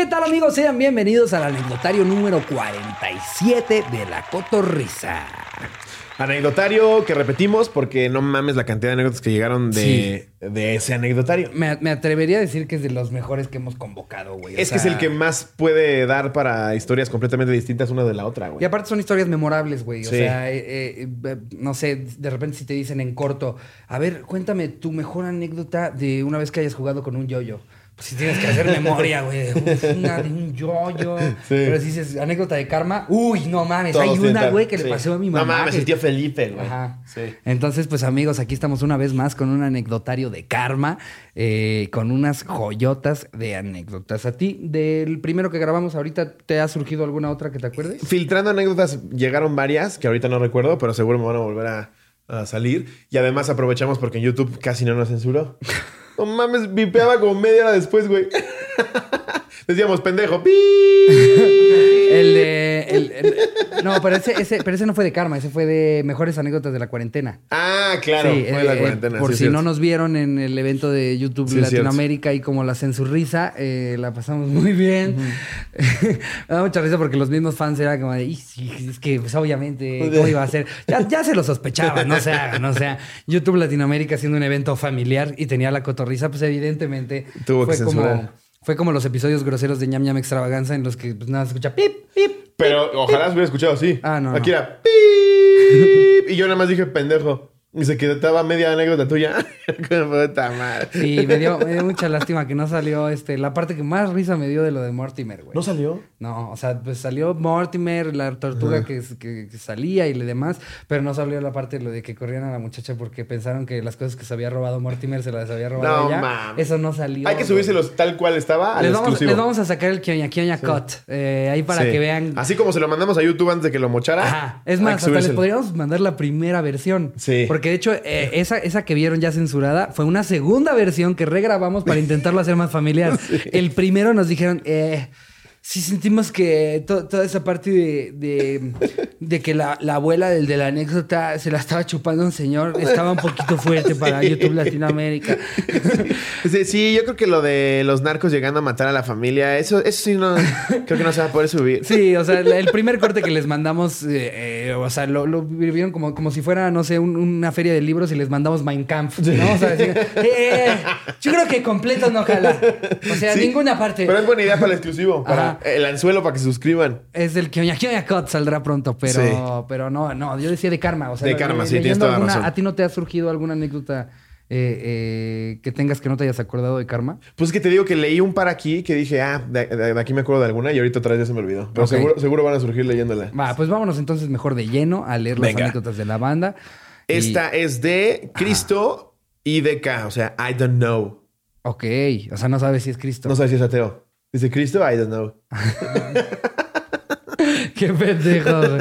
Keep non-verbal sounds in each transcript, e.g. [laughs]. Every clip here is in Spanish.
¿Qué tal amigos? Sean bienvenidos al anecdotario número 47 de La Cotorrisa. Anecdotario que repetimos porque no mames la cantidad de anécdotas que llegaron de, de ese anecdotario. Me, me atrevería a decir que es de los mejores que hemos convocado, güey. O Es que es sea, el que más puede dar para historias completamente distintas una de la otra, Y güey. aparte son historias memorables, güey. O Sí. sea, eh, eh, no sé, de repente si te dicen en corto, a ver, cuéntame tu mejor anécdota de una vez que hayas jugado con un yoyo. Si tienes que hacer memoria, güey. de, "Uf, [laughs] Una de un yoyo. Pero si dices anécdota de karma, uy, no mames, Todos hay una, güey, que le pasó a mi mamá. No mames, que- el tío Felipe, güey. Ajá. Sí. Entonces, pues amigos, aquí estamos una vez más con un anecdotario de karma, eh, con unas joyotas de anécdotas. ¿A ti, del primero que grabamos ahorita, te ha surgido alguna otra que te acuerdes? Filtrando anécdotas llegaron varias que ahorita no recuerdo, pero seguro me van a volver a, a salir. Y además aprovechamos porque en YouTube casi no nos censuró. [laughs] No mames, vipeaba como media hora después, güey. [laughs] Decíamos, pendejo. [laughs] El de. el- el- no, pero ese, ese- pero ese no fue de karma, ese fue de mejores anécdotas de la cuarentena. Ah, claro, Sí, fue la eh, cuarentena. por sí, si cierto. no nos vieron en el evento de YouTube Sí, es cierto. Latinoamérica y como la censurrisa, eh, la pasamos [laughs] muy bien. [laughs] Me da mucha risa porque los mismos fans eran como de, "Y sí, es que pues, obviamente, [laughs] ¿cómo iba a ser? Ya, ya se lo sospechaba, no se hagan, o sea, YouTube Latinoamérica siendo un evento familiar y tenía la cotorriza, pues evidentemente Tuvo que fue como... Fue como los episodios groseros de ñam ñam extravaganza en los que pues, nada se escucha pip, pip, Pero ojalá se hubiera escuchado así. Ah, no, Aquí no. era ¡pip! Y yo nada más dije pendejo. Y se quedaba media anécdota tuya. [laughs] Sí, me dio, me dio mucha lástima que no salió este, la parte que más risa me dio de lo de Mortimer, güey. ¿No salió? No, o sea, pues salió Mortimer, la tortuga que, que- que salía y le demás, pero no salió la parte de lo de que corrían a la muchacha porque pensaron que las cosas que se había robado Mortimer se las había robado No, ella. Eso no salió. Hay que subírselos tal cual estaba al Les vamos, exclusivo. les vamos a sacar el Kioña Kioña Cut, eh, ahí para Sí. que vean. Así como se lo mandamos a YouTube antes de que lo mochara. Ajá. Es más, hasta les podríamos mandar la primera versión. Sí. Porque de hecho, eh, esa, esa que vieron ya censurada fue una segunda versión que regrabamos para intentarlo hacer más familiar. [laughs] El primero nos dijeron, eh, sí sentimos que to- toda esa parte de, de, de que la, la abuela del de la anécdota se la estaba chupando un señor estaba un poquito fuerte para YouTube Latinoamérica. Sí, sí, yo creo que lo de los narcos llegando a matar a la familia, eso, eso sí no, creo que no se va a poder subir. Sí, o sea, el primer corte que les mandamos, eh, eh, o sea, lo, lo vivieron como, como si fuera, no sé, un- una feria de libros y les mandamos Mein Kampf, ¿no? O sea, decían, eh, yo creo que completo no jala. O sea, ninguna parte. Pero es buena idea para el exclusivo, para Ajá. el anzuelo para que se suscriban. Es del Kioña Kioña Cut, saldrá pronto, pero, Sí. pero no, no, yo decía de karma. O sea, De karma, sí, tienes toda alguna- razón. ¿A ti no te ha surgido alguna anécdota eh, eh, que tengas que no te hayas acordado de karma? Pues es que te digo que leí un par aquí que dije, ah, de, de- de aquí me acuerdo de alguna y ahorita otra vez ya se me olvidó. Pero seguro, seguro van a surgir leyéndola. Va, pues vámonos entonces mejor de lleno a leer las Venga. anécdotas de la banda. Y- Esta es de Cristo y de K, o sea, I don't know. Ok, o sea, no sabes si es Cristo. No sabes si es ateo. Dice Cristo, I don't know. Qué pendejo. güey.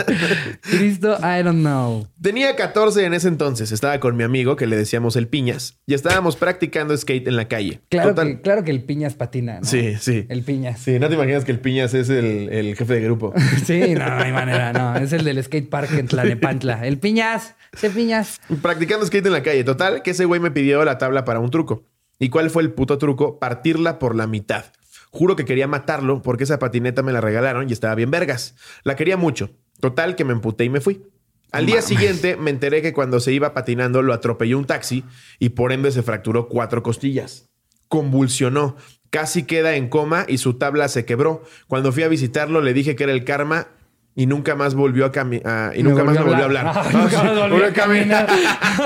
Cristo, I don't know. Tenía 14 en ese entonces. Estaba con mi amigo que le decíamos el Piñas y estábamos practicando skate en la calle. Claro, Total- que, claro que el piñas patina, ¿no? Sí, sí. El piñas. Sí, no te imaginas que el Piñas es el, el jefe de grupo. [laughs] Sí, no, no hay manera, no. Es el del skate park en Tlanepantla. El piñas, ese piñas. Practicando skate en la calle. Total, que ese güey me pidió la tabla para un truco. ¿Y cuál fue el puto truco? Partirla por la mitad. Juro que quería matarlo porque esa patineta me la regalaron y estaba bien vergas. La quería mucho. Total, que me emputé y me fui. Al día siguiente me enteré que cuando se iba patinando lo atropelló un taxi y por ende se fracturó cuatro costillas. Convulsionó, casi queda en coma y su tabla se quebró. Cuando fui a visitarlo le dije que era el karma y nunca más volvió a caminar y nunca más volvió a hablar. Ah, [laughs] nunca más [laughs] volvió a caminar.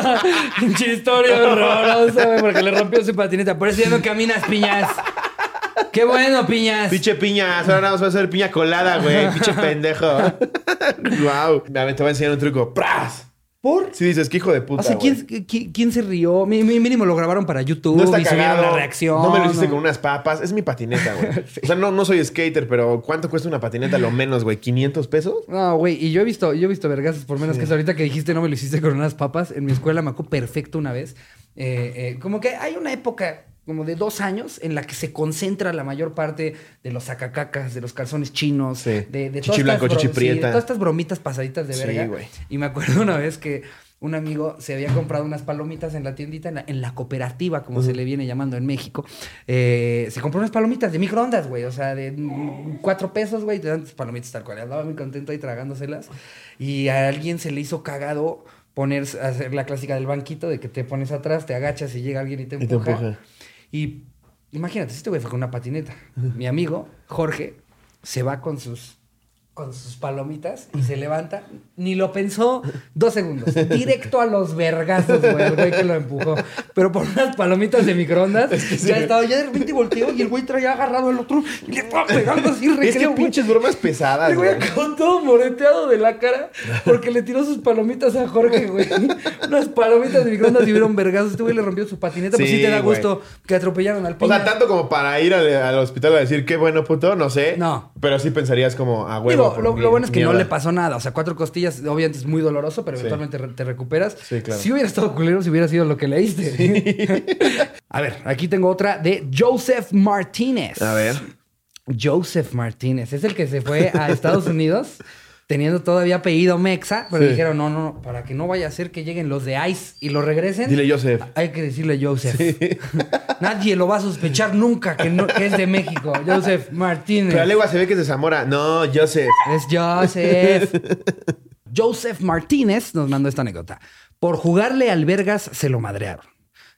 [laughs] Pinche historia horrorosa, güey, porque le rompió su patineta. Por eso ya no caminas, piñas. Qué bueno, piñas. Pinche piña, ahora nada más va a ser piña colada, güey. Pinche [laughs] pendejo. wow. Ver, te voy a enseñar un truco. ¡Pras! ¿Por? Si dices que hijo de puta. O sea, güey. ¿quién, quién, quién se rió? Mi- mi- Mínimo lo grabaron para YouTube No está y cagado. la reacción. No me lo hiciste ¿no? con unas papas. Es mi patineta, güey. [laughs] O sea, no, no soy skater, pero ¿cuánto cuesta una patineta? Lo menos, güey. ¿500 pesos? No, güey, y yo he visto, yo he visto vergazos por menos que eso. Ahorita que dijiste no me lo hiciste con unas papas, en mi escuela me acuerdo perfecto una vez. Eh, eh, como que hay una época como de dos años en la que se concentra la mayor parte de los sacacacas, de los calzones chinos, Sí. de, de Chichi blanco, sí, de todas estas bromitas pasaditas de Sí, verga. güey. Y me acuerdo una vez que un amigo se había comprado unas palomitas en la tiendita, en la, en la cooperativa, como se le viene llamando en México. Eh, se compró unas palomitas de microondas, güey. O sea, de cuatro pesos, güey. Te dan tus palomitas tal cual. Andaba muy contento ahí tragándoselas. Y a alguien se le hizo cagado poner, hacer la clásica del banquito, de que te pones atrás, te agachas y llega alguien y te Y te empuja. Y imagínate, este güey fue con una patineta. Mi amigo, Jorge, se va con sus, con sus palomitas y se levanta. Ni lo pensó dos segundos. Directo a los vergazos, güey, el güey que lo empujó. Pero por unas palomitas de microondas, ya estaba, ya de repente volteó y el güey traía agarrado al otro y le estaba pegando así, Es que recreo, güey. pinches bromas pesadas, El güey acabó todo moreteado de la cara porque le tiró sus palomitas a Jorge, güey. Unas palomitas de microondas y hubieron vergazos. Este güey le rompió su patineta. pues Sí, sí te da güey. gusto que atropellaron al O piña. sea, tanto como para ir al, al hospital a decir qué bueno puto, no sé. No. Pero sí pensarías como a huevo. Digo, lo, bueno es que no le pasó nada. O sea, cuatro costillas, obviamente es muy doloroso, pero Sí. eventualmente te recuperas. Sí, claro. Si hubiera estado culero, si hubiera sido lo que leíste. [laughs] a ver, aquí tengo otra de Joseph Martínez. A ver. Joseph Martínez. Es el que se fue a Estados Unidos teniendo todavía apellido Mexa, pero Sí. dijeron, no, no, no, para que no vaya a ser que lleguen los de ICE y lo regresen. Dile Joseph. Hay que decirle Joseph. [laughs] Nadie lo va a sospechar nunca que, no- que es de México. Joseph Martínez. Pero a legua se ve que es de Zamora. No, Joseph. Es Joseph. Joseph Martínez nos mandó esta anécdota. Por jugarle al Vergas se lo madrearon.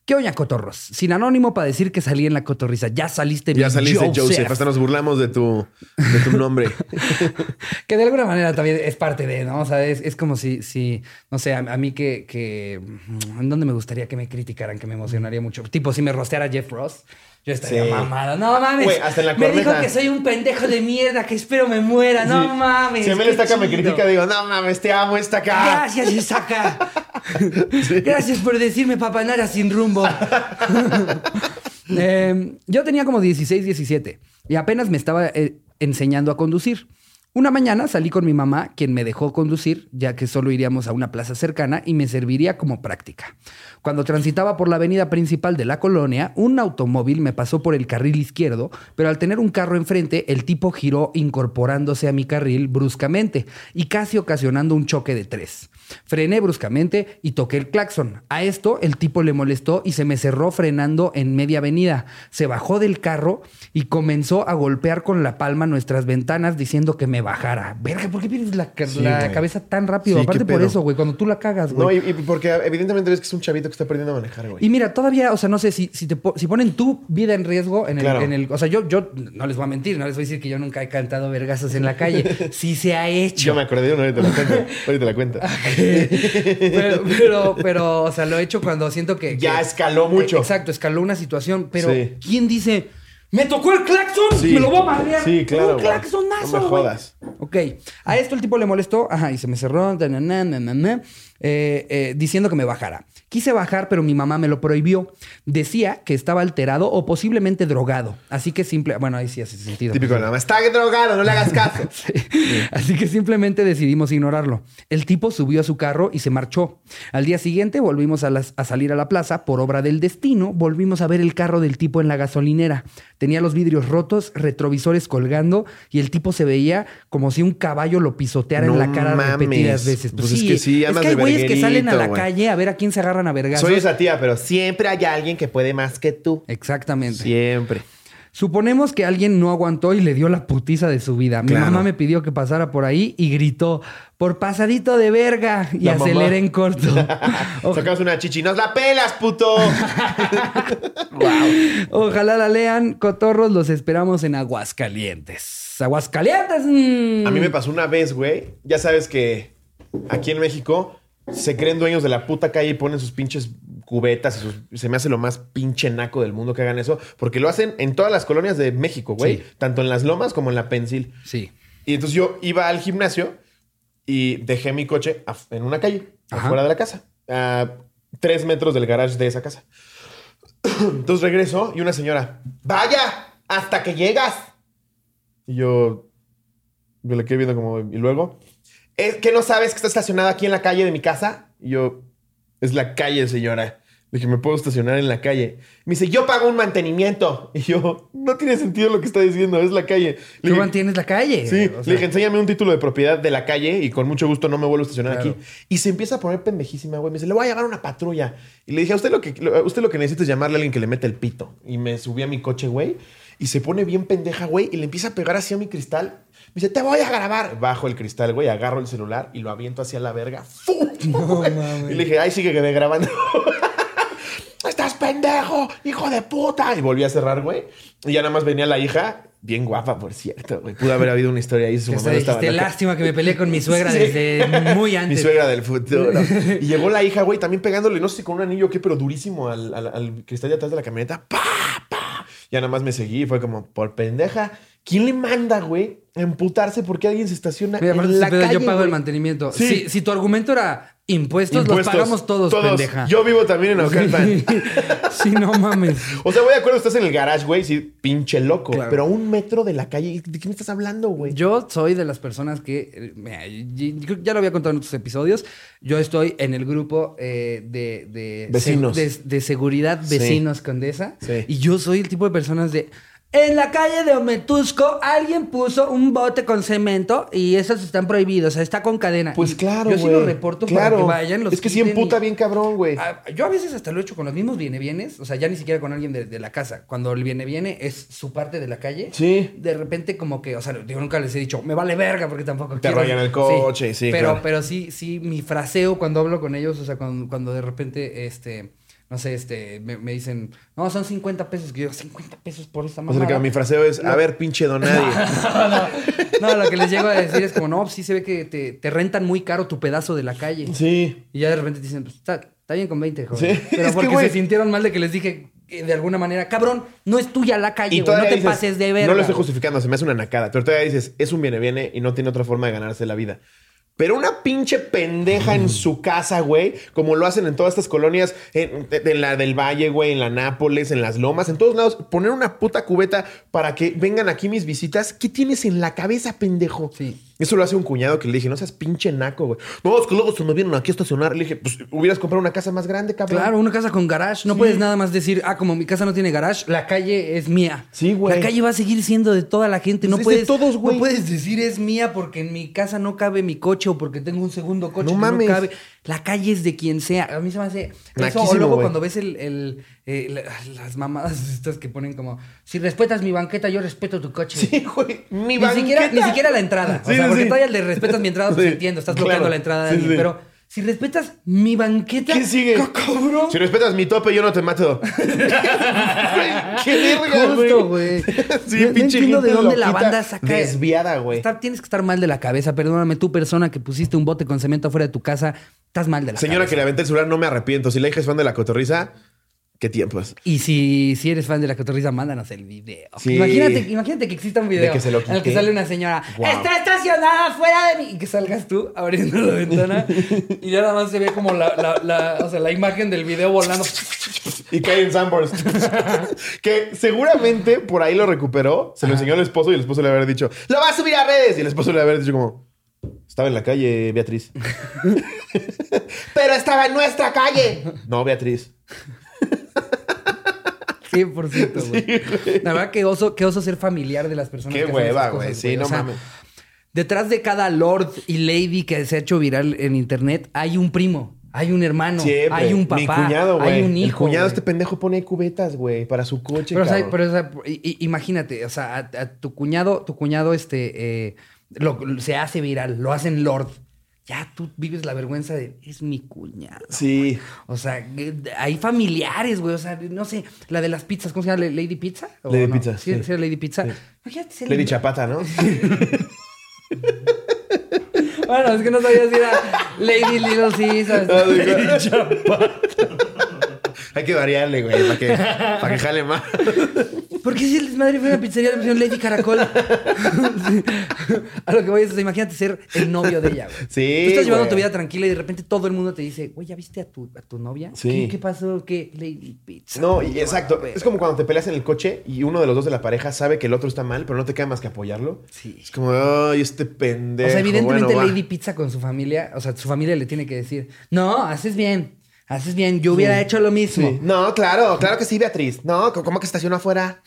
¿Qué oña, cotorros? Sin anónimo para decir que salí en la cotorriza. Ya saliste Ya saliste, Joseph. Hasta nos burlamos de tu, de tu nombre. [laughs] Que de alguna manera también es parte de, ¿no? O sea, es, es como si, si, no sé, a, a mí que, que, ¿en dónde me gustaría que me criticaran? Que me emocionaría mucho. Tipo, si me rosteara Jeff Ross, yo estaría Sí. mamada. No mames. Güey, hasta en la me dijo que soy un pendejo de mierda, que espero me muera. No Sí. mames. Si a mí qué esta acá me critica, digo, no mames, te amo, está acá. Gracias, Isaka. [laughs] Gracias por decirme papanara sin rumbo. [laughs] Eh, yo tenía como 16, 17 y apenas me estaba eh, enseñando a conducir. Una mañana salí con mi mamá, quien me dejó conducir, ya que solo iríamos a una plaza cercana y me serviría como práctica. Cuando transitaba por la avenida principal de la colonia, un automóvil me pasó por el carril izquierdo, pero al tener un carro enfrente, el tipo giró incorporándose a mi carril bruscamente y casi ocasionando un choque de tres. Frené bruscamente y toqué el claxon. A esto el tipo le molestó y se me cerró frenando en media avenida. Se bajó del carro y comenzó a golpear con la palma nuestras ventanas diciendo que me bajara. Verga, ¿por qué pierdes la, Sí, cabeza tan rápido? Sí, Aparte por eso, güey, cuando tú la cagas, No, güey. y, y porque evidentemente ves que es un chavito que está aprendiendo a manejar, güey. Y mira, todavía, o sea, no sé si, si, te si ponen tu vida en riesgo en el, Claro. en el. O sea, yo, yo no les voy a mentir, no les voy a decir que yo nunca he cantado vergazos en la calle. [laughs] Sí se ha hecho. Yo me acordé de uno, ahorita la cuento. [laughs] Ahorita la cuento. pero, pero, pero, o sea, lo he hecho cuando siento que. Ya que- escaló mucho. Exacto, escaló una situación. Pero, Sí. ¿quién dice, me tocó el claxon? Sí. Me lo voy a madrear. Sí, claro, Un claxonazo, No me jodas. Ok. A esto el tipo le molestó. Ajá, y se me cerró. na, na, na, eh, eh, diciendo que me bajara. Quise bajar, pero mi mamá me lo prohibió. Decía que estaba alterado o posiblemente drogado. Así que simple. Bueno, ahí sí hace sentido. Típico de la mamá. Está drogado, no le hagas caso. [laughs] Sí. Así que simplemente decidimos ignorarlo. El tipo subió a su carro y se marchó. Al día siguiente volvimos a, las- a salir a la plaza. Por obra del destino, volvimos a ver el carro del tipo en la gasolinera. Tenía los vidrios rotos, retrovisores colgando y el tipo se veía como si un caballo lo pisoteara No en la cara mames. repetidas veces. Pues es que sí, es que hay güeyes que salen a la calle a ver a quién se agarran a vergazos. Soy esa tía, pero siempre hay alguien que puede más que tú. Exactamente. Siempre. Suponemos que alguien no aguantó y le dio la putiza de su vida. Mi Claro. mamá me pidió que pasara por ahí y gritó, por pasadito de verga, y La mamá. aceleré en corto. [laughs] Sacamos una chichi. ¡Nos la pelas, puto! [laughs] Ojalá la lean. Cotorros, los esperamos en Aguascalientes. ¡Aguascalientes! mm. A mí me pasó una vez, güey. Ya sabes que aquí en México se creen dueños de la puta calle y ponen sus pinches cubetas y sus- se me hace lo más pinche naco del mundo que hagan eso, porque lo hacen en todas las colonias de México, güey. Sí. Tanto en las lomas como en la Pensil. Sí. Y entonces yo iba al gimnasio y dejé mi coche en una calle, Ajá. afuera de la casa, a tres metros del garage de esa casa. [clears throat] Entonces regreso y una señora, vaya, hasta que llegas. Y yo me la quedé viendo como, y luego, ¿es que no sabes que está estacionada aquí en la calle de mi casa? Y yo, es la calle, señora. dije, ¿me puedo estacionar en la calle? Me dice, yo pago un mantenimiento. Y yo, no tiene sentido lo que está diciendo, es la calle. Le Tú dije, mantienes la calle. Sí, o le dije, enséñame un título de propiedad de la calle y con mucho gusto no me vuelvo a estacionar Claro. aquí. Y se empieza a poner pendejísima, güey. Me dice, le voy a llevar una patrulla. Y le dije, a usted lo que, usted lo que necesita es llamarle a alguien que le mete el pito. Y me subí a mi coche, güey. Y se pone bien pendeja, güey. Y le empieza a pegar así a mi cristal. Me dice, te voy a grabar. Bajo el cristal, güey. Agarro el celular y lo aviento hacia la verga. ¡Fum! [laughs] [laughs] y le dije, ay, sigue que me grabando. [laughs] ¡Estás pendejo! ¡Hijo de puta! Y volví a cerrar, güey. Y ya nada más venía la hija, bien guapa, por cierto, güey. Pudo haber habido una historia ahí. Su mamá no estaba lástima que me peleé con mi suegra Sí. desde muy Mi antes. suegra del futuro. Y llegó la hija, güey, también pegándole, no sé si con un anillo o qué, pero durísimo al, al- al cristal de atrás de la camioneta. ¡Pa! Ya nada más me seguí y fue como, por pendeja. ¿Quién le manda, güey, a emputarse porque alguien se estaciona Mira, en la calle, yo pago el mantenimiento. Sí. Si, si tu argumento era impuestos, Impuestos. los pagamos todos, pendeja. Yo vivo también en Naucalpan. [laughs] sí, no mames. O sea, voy de acuerdo, estás en el garage, güey, sí, pinche loco. Claro. Pero a un metro de la calle, ¿de qué me estás hablando, güey? Yo soy de las personas que, mira, ya lo había contado en otros episodios, yo estoy en el grupo eh, de, de, Vecinos. de, de seguridad Sí. vecinos Condesa. Sí. Y yo soy el tipo de personas de... En la calle de Ometusco alguien puso un bote con cemento y esos están prohibidos, o sea, está con cadena. Pues Y claro, Yo sí lo reporto claro. para que vayan los Es que quiten emputa y- bien cabrón, güey. Ah, Yo a veces hasta lo he hecho con los mismos viene bienes, o sea, ya ni siquiera con alguien de, de la casa. Cuando el viene viene es su parte de la calle. Sí. De repente como que, o sea, yo nunca les he dicho, me vale verga porque tampoco Te rayan el coche, sí, Pero, claro. pero sí, sí, mi fraseo cuando hablo con ellos, o sea, cuando, cuando de repente, este, no sé, este, me, me dicen, no, son 50 pesos. Que yo, 50 pesos por esta O mamada. sea, que mi fraseo es, a ver, pinche don [laughs] nadie. no, no, no, lo que les llego a decir es como, no, sí se ve que te, te rentan muy caro tu pedazo de la calle. Sí. Y ya de repente te dicen, pues está, está bien con 20, joven. Sí, Pero [laughs] es porque se sintieron mal de que les dije eh, de alguna manera, cabrón, no es tuya la calle, güey, no te dices, pases de ver. No lo estoy justificando, se me hace una nacada. Pero todavía dices, es un viene viene y no tiene otra forma de ganarse la vida. Pero una pinche pendeja en su casa, güey, como lo hacen en todas estas colonias, en, la del Valle, güey, en la Nápoles, en las Lomas, en todos lados, poner una puta cubeta para que vengan aquí mis visitas. ¿Qué tienes en la cabeza, pendejo? Sí. Eso lo hace un cuñado que le dije, no seas pinche naco, güey. No, es que luego se me vienen aquí a estacionar. Le dije, pues hubieras comprado una casa más grande, cabrón. Claro, una casa con garage. No puedes nada más decir, ah, como mi casa no tiene garage, la calle es mía. Sí, güey. La calle va a seguir siendo de toda la gente. No Pues es de puedes, todos, güey. No puedes decir es mía porque en mi casa no cabe mi coche o porque tengo un segundo coche No que mames. no cabe. La calle es de quien sea. A mí se me hace eso. O luego cuando ves el, el, eh, la- las mamadas [laughs] estas que ponen como, si respetas mi banqueta, yo respeto tu coche. Sí, güey. Mi Ni siquiera, banqueta. ni siquiera la entrada. O sea, sí, porque sí. todavía le respetas mi entrada, pues entiendo, estás claro. bloqueando la entrada de alguien. Pero si respetas mi banqueta. ¿Qué sigue? ¡ca- cabrón! Si respetas mi tope, yo no te mato. [laughs] ¡Qué verga, Justo, güey. [laughs] Sí, No- no pinche entiendo de dónde la loquita, banda saca. Desviada, güey. Está- tienes que estar mal de la cabeza. Perdóname, tú, persona que pusiste un bote con cemento afuera de tu casa, estás mal de la Señora cabeza. que le aventé el celular, no me arrepiento. Si la hija es fan de la cotorriza, qué tiempos. Y si, si eres fan de la cotorriza, mándanos el video. Sí. Imagínate, imagínate que exista un video De que se lo en el que sale una señora, está estacionada fuera de mí. Y que salgas tú abriendo la ventana y ya nada más se ve como la, la, la- o sea, la imagen del video volando. Y cae en [laughs] que seguramente por ahí lo recuperó, se lo enseñó al esposo y el esposo le haber dicho, ¡Lo va a subir a redes! Y el esposo le haber dicho como, estaba en la calle, Beatriz. [laughs] [laughs] Pero estaba en nuestra calle. No, Beatriz. 100%, güey. La verdad que oso, que oso ser familiar de las personas Qué que hueva, güey. Sí, no O sea, mames. Detrás de cada lord y lady que se ha hecho viral en internet hay un primo, hay un hermano, Siempre. hay un papá, Mi cuñado, güey. hay un hijo. El cuñado, este pendejo pone cubetas, güey, para su coche. Pero, o sea, pero, o imagínate, o sea, a, a tu cuñado, tu cuñado, este, eh, lo- se hace viral, lo hacen lord. Ya tú vives la vergüenza de, es mi cuñado. Sí. O sea, hay familiares, güey. O sea, no sé, la de las pizzas, ¿cómo se llama? ¿Lady Pizza? ¿O Lady no? Pizza, Sí, sí. Lady Pizza. Sí. Imagínate ser Lady Chapata, ¿no? [laughs] Bueno, es que no sabía si era Lady Little Caesars. Ah. [laughs] Lady Chapata. Hay que variarle, güey, para que, [laughs] para que jale más. ¿Por qué si el desmadre fue una pizzería le pusieron Lady Caracol? Sí. [laughs] A lo que voy es, o sea, imagínate ser el novio de ella, güey. Sí, Tú estás llevando tu vida tranquila y de repente todo el mundo te dice, güey, ¿ya viste a tu, a tu novia? Sí. ¿Qué, qué pasó? ¿Qué? Lady Pizza. No, y exacto. Es como cuando te peleas en el coche y uno de los dos de la pareja sabe que el otro está mal, pero no te queda más que apoyarlo. Sí. Es como, ay, este pendejo. O sea, evidentemente bueno, va". Lady Pizza con su familia, o sea, su familia le tiene que decir, no, haces bien. Haces bien, yo hubiera hecho lo mismo. No, claro, claro que sí, Beatriz. No, ¿cómo que estacionó afuera?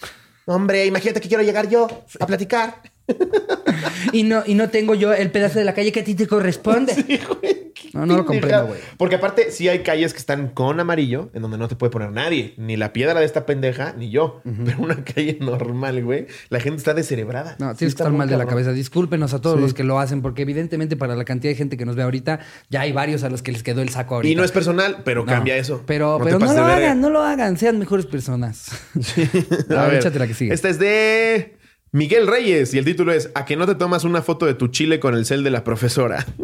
Hombre, imagínate que quiero llegar yo a platicar. [laughs] Y no, y no tengo yo el pedazo de la calle que a ti te corresponde. Sí, güey. No, no lo comprendo, güey. Porque aparte, sí hay calles que están con amarillo, en donde no te puede poner nadie. Ni la piedra de esta pendeja, ni yo. Pero una calle normal, güey. La gente está descerebrada. No, Sí tienes que está estar mal de la cabeza. Discúlpenos a todos Sí. los que lo hacen, porque evidentemente para la cantidad de gente que nos ve ahorita, ya hay varios a los que les quedó el saco ahorita. Y no es personal, pero No, cambia eso. Pero no, pero lo verga. hagan, no lo hagan. Sean mejores personas. [laughs] A A ver, échate la que sigue. Esta es de Miguel Reyes y el título es ¿A que no te tomas una foto de tu chile con el cel de la profesora? [laughs]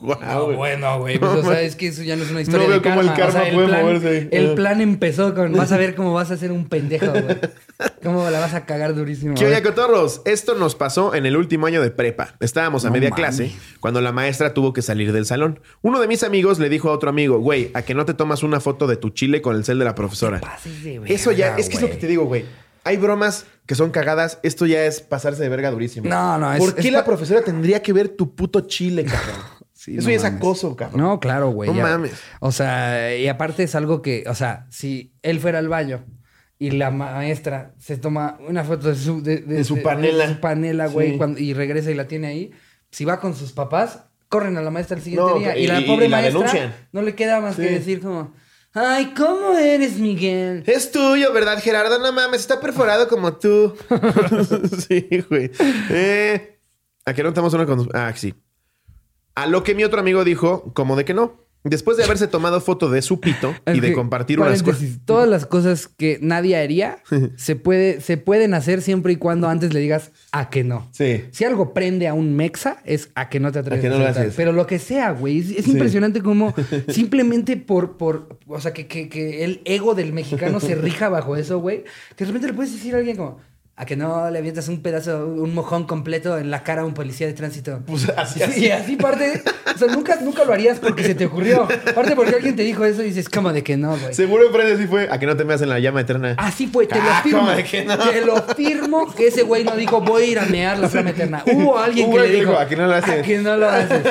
No, güey. bueno, güey. Pues, o sea, es que eso ya no es una historia No veo de cómo el karma. O sea, puede plan, moverse. El Ah. plan empezó con... Vas a ver cómo vas a ser un pendejo, güey. Cómo la vas a cagar durísimo. ¿Qué A oye, ver. cotorros? Esto nos pasó en el último año de prepa. Estábamos a No media clase cuando la maestra tuvo que salir del salón. Uno de mis amigos le dijo a otro amigo, güey, ¿a que no te tomas una foto de tu chile con el cel de la profesora? Eso ya, es que es lo que te digo, güey. Hay bromas que son cagadas. Esto ya es pasarse de verga durísimo. No, no, es- ¿Por qué es la profesora tendría que ver tu puto chile, cabrón? [laughs] Sí, Eso no ya es acoso, cabrón. No, claro, güey. No ya. mames. O sea, y aparte es algo que, o sea, si él fuera al baño y la maestra se toma una foto de su, de, De su panela. de su panela, güey, Sí. cuando- y regresa y la tiene ahí, si va con sus papás, corren a la maestra el siguiente No, día. y- Y, la pobre y la maestra denuncian. no le queda más Sí. que decir como, ay, ¿cómo eres, Miguel? Es tuyo, ¿verdad, Gerardo? No mames, está perforado como tú. [laughs] sí, güey. Eh, ¿A qué no estamos una con... Ah, sí. A lo que mi otro amigo dijo, como de que no. Después de haberse tomado foto de su pito y de compartir unas cosas. Todas las cosas que nadie haría [laughs] se, puede, se pueden hacer siempre y cuando antes le digas a que no. Sí. Si algo prende a un mexa, es a que no te atreves A que no a lo. Pero lo que sea, güey. Es, es Sí. impresionante como [laughs] simplemente por, por... O sea, que, que- que el ego del mexicano se [laughs] rija bajo eso, güey. Que de repente le puedes decir a alguien como... A que no le avientas un pedazo, un mojón completo en la cara a un policía de tránsito. Pues así, Sí, así. y así parte... O sea, nunca, nunca lo harías porque se te ocurrió. Aparte porque alguien te dijo eso y dices, como de que no, güey. Seguro enfrente así fue. A que no te meas en la llama eterna. Así fue, te lo Ah, firmo. ¿cómo de que no? Te lo firmo que ese güey no dijo voy a ir a mear la flama eterna. Hubo alguien que le dijo dijo, "¿A que no lo haces?" A que no lo haces.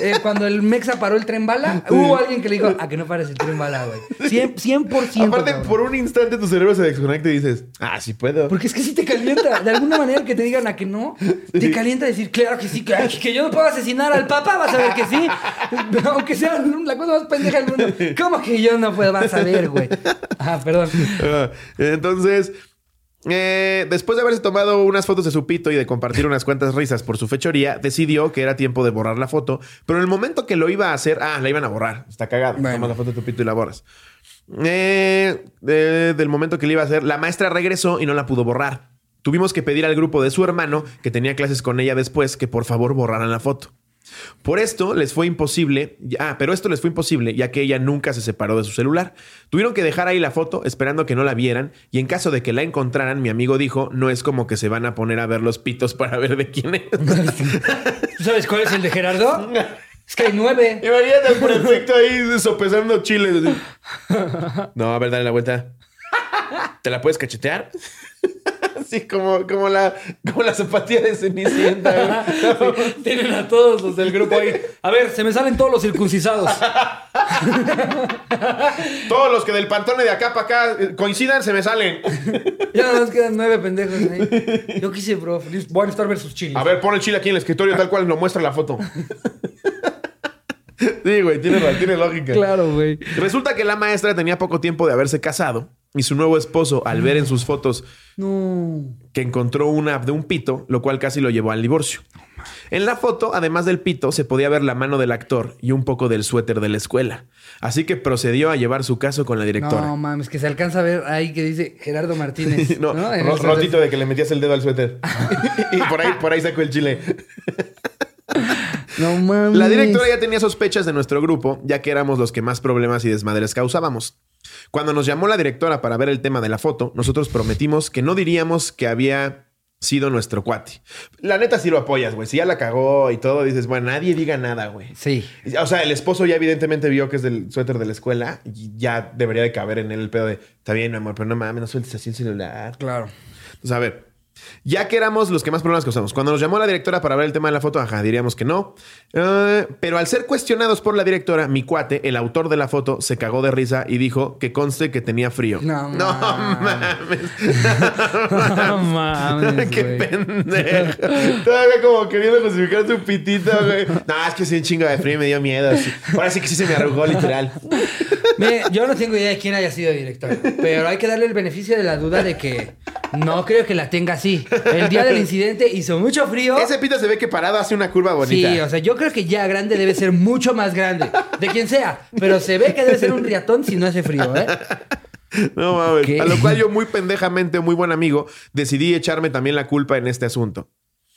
Eh, cuando el Mexa paró el tren bala, hubo alguien que le dijo a que no pares el tren bala, güey. 100%. 100% Aparte, cabrón. por un instante tu cerebro se desconecta y dices, ah, sí puedo. Porque es que sí te calienta. De alguna manera que te digan a que no, te calienta decir, claro que sí, que yo no puedo asesinar al papá, vas a ver que sí. [laughs] Aunque sea la cosa más pendeja del mundo. ¿Cómo que yo no puedo? Vas a ver, güey. Ah, perdón. Ah, Entonces, eh, después de haberse tomado unas fotos de su pito y de compartir unas cuantas risas por su fechoría, decidió que era tiempo de borrar la foto. Pero en el momento que lo iba a hacer, ah, la iban a borrar. Está cagado. Bueno. Tomas la foto de tu pito y la borras. Eh, de- del momento que le iba a hacer, la maestra regresó y no la pudo borrar. Tuvimos que pedir al grupo de su hermano, que tenía clases con ella después, que por favor borraran la foto. Por esto les fue imposible, ah, pero esto les fue imposible ya que ella nunca se separó de su celular. Tuvieron que dejar ahí la foto esperando que no la vieran y en caso de que la encontraran, mi amigo dijo, no es como que se van a poner a ver los pitos para ver de quién es. [laughs] ¿Tú sabes cuál es el de Gerardo? Es que hay nueve. [laughs] Imagínate al prefecto ahí sopesando chiles. No, a ver, dale la vuelta. ¿Te la puedes cachetear? Así como, como, la, como la zapatilla de Cenicienta. güey. [laughs] Tienen a todos los del grupo ahí. A ver, se me salen todos los circuncisados. [laughs] Todos los que del pantone de acá para acá eh, coincidan se me salen. [laughs] Ya nada más quedan nueve pendejos ahí. Yo quise, bro. Voy a estar versus chiles. A ver, pon el chile aquí en el escritorio tal cual lo muestra la foto. [laughs] Sí, güey, tiene, tiene lógica. Claro, güey. Resulta que la maestra tenía poco tiempo de haberse casado y su nuevo esposo, al ver en sus fotos No. que encontró una de un pito, lo cual casi lo llevó al divorcio. En la foto, además del pito, se podía ver la mano del actor y un poco del suéter de la escuela. Así que procedió a llevar su caso con la directora. No mames, que se alcanza a ver ahí que dice Gerardo Martínez. [laughs] No, ¿no? Ro- rotito de que le metías el dedo al suéter. [laughs] y por ahí, por ahí sacó el chile. No mames. La directora ya tenía sospechas de nuestro grupo, ya que éramos los que más problemas y desmadres causábamos. Cuando nos llamó la directora para ver el tema de la foto, nosotros prometimos que no diríamos que había sido nuestro cuate. La neta sí lo apoyas, güey. Si ya la cagó y todo, dices, bueno, nadie diga nada, güey. Sí. O sea, el esposo ya evidentemente vio que es del suéter de la escuela y ya debería de caber en él el pedo de, está bien, mi amor, pero no mames, no sueltes así el celular. Claro. Entonces, a ver, Ya que éramos los que más problemas causamos. Cuando nos llamó la directora para ver el tema de la foto, ajá, diríamos que no. Eh, pero al ser cuestionados por la directora, mi cuate, el autor de la foto, se cagó de risa y dijo que conste que tenía frío. No, [laughs] no mames. [laughs] No mames, [laughs] Qué pendejo. Todavía como queriendo justificar su pitito, güey. No, es que sí, un chingo de frío y me dio miedo. Sí. Ahora sí que sí se me arrugó, literal. Mire, yo no tengo idea de quién haya sido director, pero hay que darle el beneficio de la duda de que no creo que la tenga así. El día del incidente hizo mucho frío. Ese pito se ve que parado hace una curva bonita. Sí, o sea, yo creo que ya grande debe ser mucho más grande, de quien sea, pero se ve que debe ser un riatón si no hace frío, ¿eh? No mames. ¿Qué? A lo cual yo, muy pendejamente, muy buen amigo, decidí echarme también la culpa en este asunto.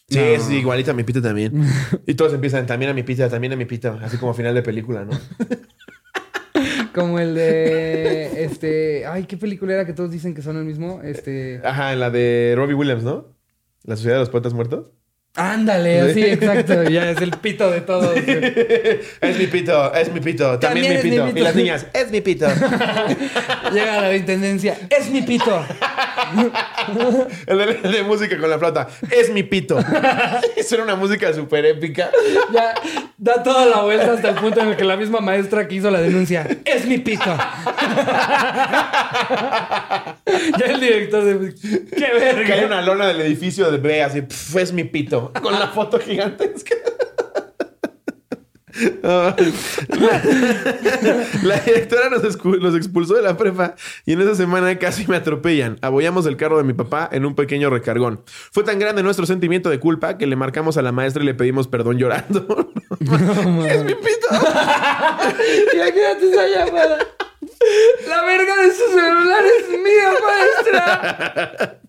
Sí, No. es igualita a mi pito también. Y todos empiezan también a mi pito, también a mi pito. Así como final de película, ¿no? Como el de este, ay, ¿qué película era que todos dicen que son el mismo? Este, Ajá, en la de Robbie Williams, ¿no? La sociedad de los poetas muertos. Ándale, sí, exacto, ya es el pito de todos. [laughs] es mi pito, es mi pito, también, También mi, pito. Y las niñas, es mi pito. [laughs] Llega la intendencia, es mi pito. [laughs] el, de, el de música con la flauta, es mi pito. Eso era una música súper épica. Ya da toda la vuelta hasta el punto en el que la misma maestra que hizo la denuncia, es mi pito. ya el director de, qué verga. Una lona del edificio de B, así, "Pf, es mi pito. Con la foto gigantesca. La, la directora nos, nos expulsó de la prepa y en esa semana casi me atropellan. Abollamos el carro de mi papá en un pequeño recargón. Fue tan grande nuestro sentimiento de culpa que le marcamos a la maestra y le pedimos perdón llorando. es mi pito. Imagínate esa llamada. La verga de su celular es mía, maestra.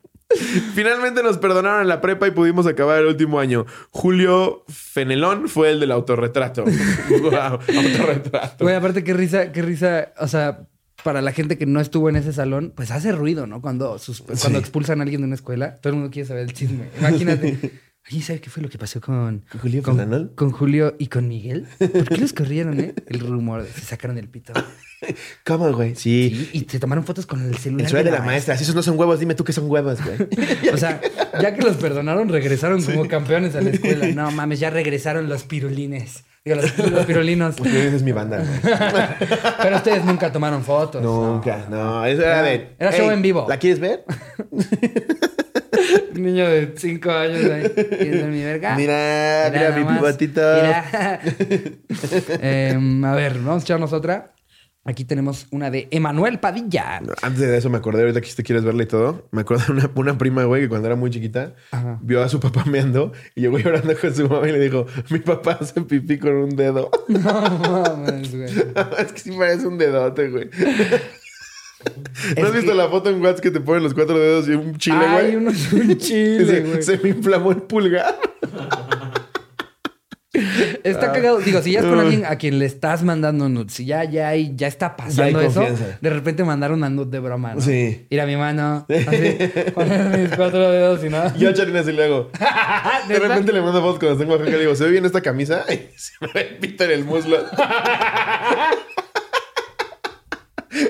Finalmente nos perdonaron en la prepa y pudimos acabar el último año. Julio Fenelón fue el del autorretrato. [laughs] wow, autorretrato. Güey, aparte qué risa, qué risa, o sea, para la gente que no estuvo en ese salón, pues hace ruido, ¿no? Cuando, sus- cuando expulsan a alguien de una escuela, todo el mundo quiere saber el chisme. Imagínate. [laughs] ¿Alguien sabe qué fue lo que pasó con, ¿Con Julio con, Julio y con Miguel? ¿Por qué los [laughs] corrieron, eh? El rumor de se sacaron el pito. ¿Cómo, güey? Sí. Y, y se tomaron fotos con el celular. El suelo de la maestra. Si esos no son huevos, dime tú qué son huevos, güey. [laughs] O sea, ya que los perdonaron, regresaron como campeones a la escuela. No mames, ya regresaron los pirulines. Digo, los, los pirulinos. Ustedes es mi banda, güey. [laughs] Pero ustedes nunca tomaron fotos. Nunca, no. Eso era de. Era show "Ey, en vivo". ¿La quieres ver? Un [laughs] niño de 5 años ahí. ¿Quieres ver mi verga? Mira, mira, mi nomás. pivotito. Mira. [laughs] A ver, vamos a echarnos otra. Aquí tenemos una de Emanuel Padilla. Antes de eso me acordé, ahorita que si te quieres verla y todo, me acordé de una, una prima, güey, que cuando era muy chiquita, Ajá. vio a su papá meando y llegó llorando con su mamá y le dijo, mi papá hace pipí con un dedo. [laughs] No mames, güey. es que sí parece un dedote, güey. [laughs] ¿No has visto que- la foto en WhatsApp que te ponen los cuatro dedos y un chile, güey? Ay, uno es un [laughs] chile, se, güey. se me inflamó el pulgar. [laughs] Está cagado. Digo, si ya es con alguien a quien le estás mandando nudes, si ya, ya, hay- ya está pasando hay eso, confianza. de repente mandar una nude de broma, ¿no? Sí. Ir a mi mano, así, poner mis cuatro dedos y nada. Yo a Charina así le hago. De repente le mando fotos cuando tengo a Oaxaca y le digo, ¿se ve bien esta camisa? Y se me ve el pito en el muslo.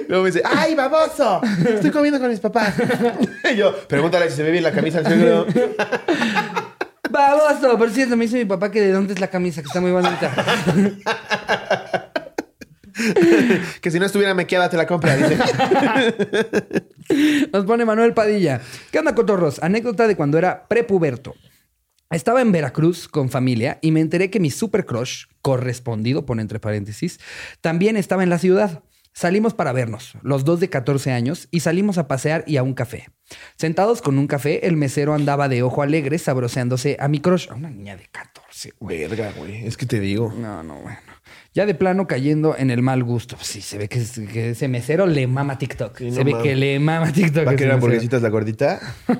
Luego me dice, ¡ay, baboso! Estoy comiendo con mis papás. [laughs] Y yo, pregúntale si se ve bien la camisa al seguro. [laughs] Baboso, por cierto, me dice mi papá que de dónde es la camisa, que está muy bonita. [laughs] Que si no estuviera mequeada te la compra. Dice. Nos pone Manuel Padilla. ¿Qué onda, cotorros? Anécdota de cuando era prepuberto. Estaba en Veracruz con familia y me enteré que mi super crush, correspondido, pone entre paréntesis, también estaba en la ciudad. Salimos para vernos, los dos de 14 años, y salimos a pasear y a un café. Sentados con un café, el mesero andaba de ojo alegre sabroseándose a mi crush, a una niña de 14, güey. Verga, güey. Es que te digo. No, no, bueno. Ya de plano cayendo en el mal gusto. Sí, se ve que, es- que ese mesero le mama TikTok. Sí, se ve que le mama TikTok. ¿Va a querer hamburguesitas la gordita? [laughs]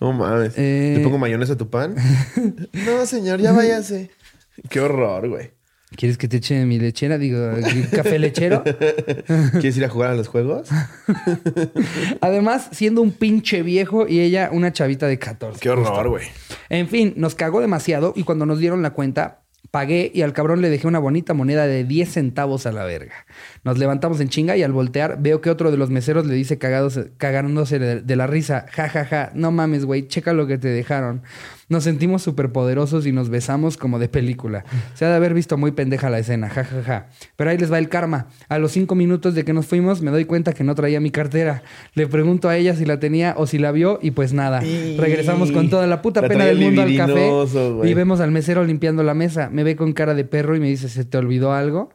no mames. Eh. ¿Le pongo mayonesa a tu pan? [laughs] no, señor, ya váyase. Qué horror, güey. ¿Quieres que te eche mi lechera? Digo, café lechero. [laughs] ¿Quieres ir a jugar a los juegos? [laughs] Además, siendo un pinche viejo y ella una chavita de 14. Qué horror, güey. En fin, nos cagó demasiado y cuando nos dieron la cuenta, Pagué y al cabrón le dejé una bonita moneda de 10 centavos a la verga. Nos levantamos en chinga y al voltear veo que otro de los meseros le dice cagados, cagándose de, de la risa. Ja, ja, ja. No mames, güey. Checa lo que te dejaron. Nos sentimos súper poderosos y nos besamos como de película. Se ha de haber visto muy pendeja la escena. Ja, ja, ja. Pero ahí les va el karma. A los cinco minutos de que nos fuimos me doy cuenta que no traía mi cartera. Le pregunto a ella si la tenía o si la vio y pues nada. Y- Regresamos con toda la puta La pena del mundo al café y vemos al mesero limpiando la mesa. Me ve con cara de perro y me dice, ¿se te olvidó algo?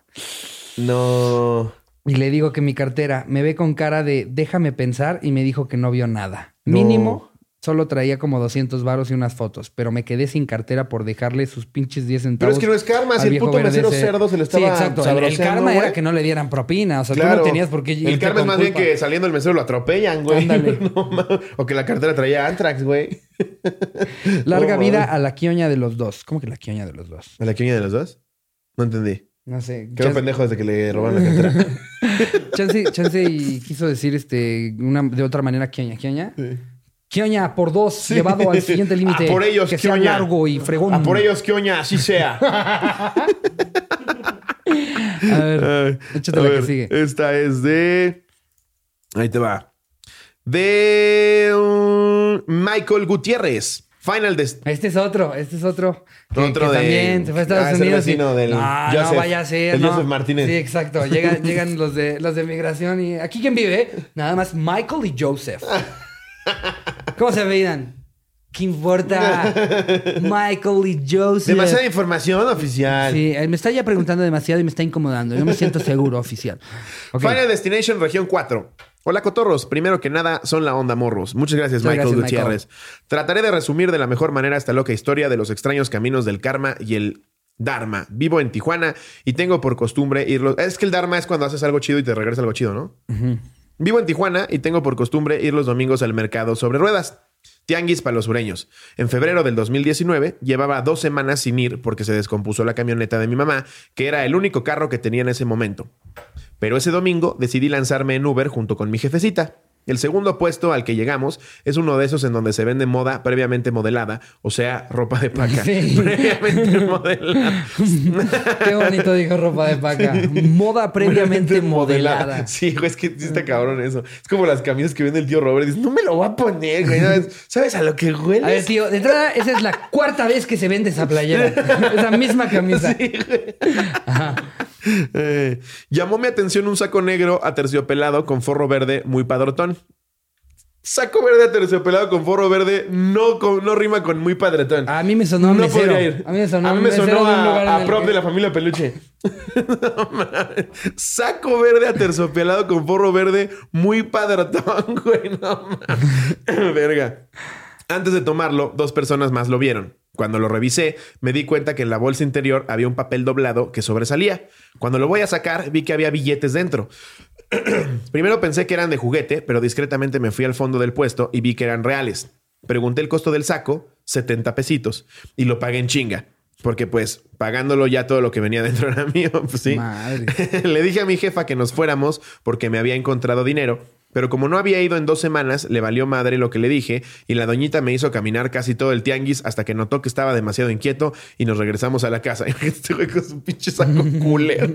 No. Y le digo que mi cartera me ve con cara de déjame pensar y me dijo que no vio nada. Mínimo, solo traía como 200 varos y unas fotos, pero me quedé sin cartera por dejarle sus pinches 10 Pero centavos. es que no es karma. Si el puto mesero ese. cerdo se le estaba Sí, exacto. El- karma era que no le dieran propina. O sea, tú Claro. no tenías por qué El karma es más bien que saliendo el mesero lo atropellan, güey. [laughs] No o que la cartera traía Antrax, güey. [laughs] Larga vida a la quioña de los dos. ¿Cómo que la quioña de los dos? ¿A la queña de los dos? No entendí. No sé. Quedó pendejo desde que le robaron la cartera. [laughs] Chance, chance y quiso decir este una, de otra manera quioña. ¿Quioña? Sí. Quioña por dos, llevado al siguiente [laughs] límite. Por ellos, Que sea quioña. largo y fregón. A por ellos, quioña, así sea. [laughs] A ver, échate a la que sigue. Esta es de. Ahí te va. De um, Michael Gutiérrez. Final de. Este es otro, este es otro. Que, Otro que de- también se fue a Estados Ah, es el Unidos. y- del no, Joseph, no vaya a ser. el no. Joseph Martínez. Sí, exacto. Llegan, llegan los de los de migración y. ¿Aquí quién vive? Nada más Michael y Joseph. [laughs] ¿Cómo se veían? ¿Qué importa? [laughs] Michael y Joseph. Demasiada información oficial. Sí, eh, me está ya preguntando demasiado y me está incomodando. Yo me siento seguro, oficial. Final Destination Región 4. Hola, cotorros. Primero que nada, son la onda morros. Muchas gracias, Muchas Michael gracias, Gutiérrez. Trataré de resumir de la mejor manera esta loca historia de los extraños caminos del karma y el Dharma. Vivo en Tijuana y tengo por costumbre irlo. Es que el Dharma es cuando haces algo chido y te regresa algo chido, ¿no? Vivo en Tijuana y tengo por costumbre ir los domingos al mercado sobre ruedas. Tianguis para los sureños. En febrero del 2019 llevaba dos semanas sin ir porque se descompuso la camioneta de mi mamá, que era el único carro que tenía en ese momento. Pero ese domingo decidí lanzarme en Uber junto con mi jefecita. El segundo puesto al que llegamos es uno de esos en donde se vende moda previamente modelada, o sea, ropa de paca. [laughs] Sí. Previamente [laughs] modelada. Qué bonito dijo ropa de paca. Moda previamente modelada. Sí, güey, es que sí está cabrón eso. Es como las camisas que vende el tío Robert. Dices, no me lo voy a poner, güey. ¿Sabes, ¿Sabes a lo que huele? A ver, tío, de entrada, esa es la cuarta vez que se vende esa playera. Esa misma camisa. Eh, llamó mi atención un saco negro aterciopelado con forro verde muy padrotón. Saco verde aterciopelado con forro verde no, con- no rima con muy padretón. A mí me sonó a no mesero. podría ir. A mí me sonó, a mí me sonó a, a prop que- de la familia peluche. [laughs] No mames. Saco verde aterciopelado con forro verde muy padrotón, [laughs] güey. No mames. Verga. Antes de tomarlo, dos personas más lo vieron. Cuando lo revisé, me di cuenta que en la bolsa interior había un papel doblado que sobresalía. Cuando lo voy a sacar, vi que había billetes dentro. [clears throat] Primero pensé que eran de juguete, pero discretamente me fui al fondo del puesto y vi que eran reales. Pregunté el costo del saco, 70 pesitos, y lo pagué en chinga. Porque pues, pagándolo ya todo lo que venía [laughs] dentro era mío, pues sí. Madre. [laughs] Le dije a mi jefa que nos fuéramos porque me había encontrado dinero, pero como no había ido en dos semanas, le valió madre lo que le dije y la doñita me hizo caminar casi todo el tianguis hasta que notó que estaba demasiado inquieto y nos regresamos a la casa. [laughs] Este güey con su pinche saco [laughs] culero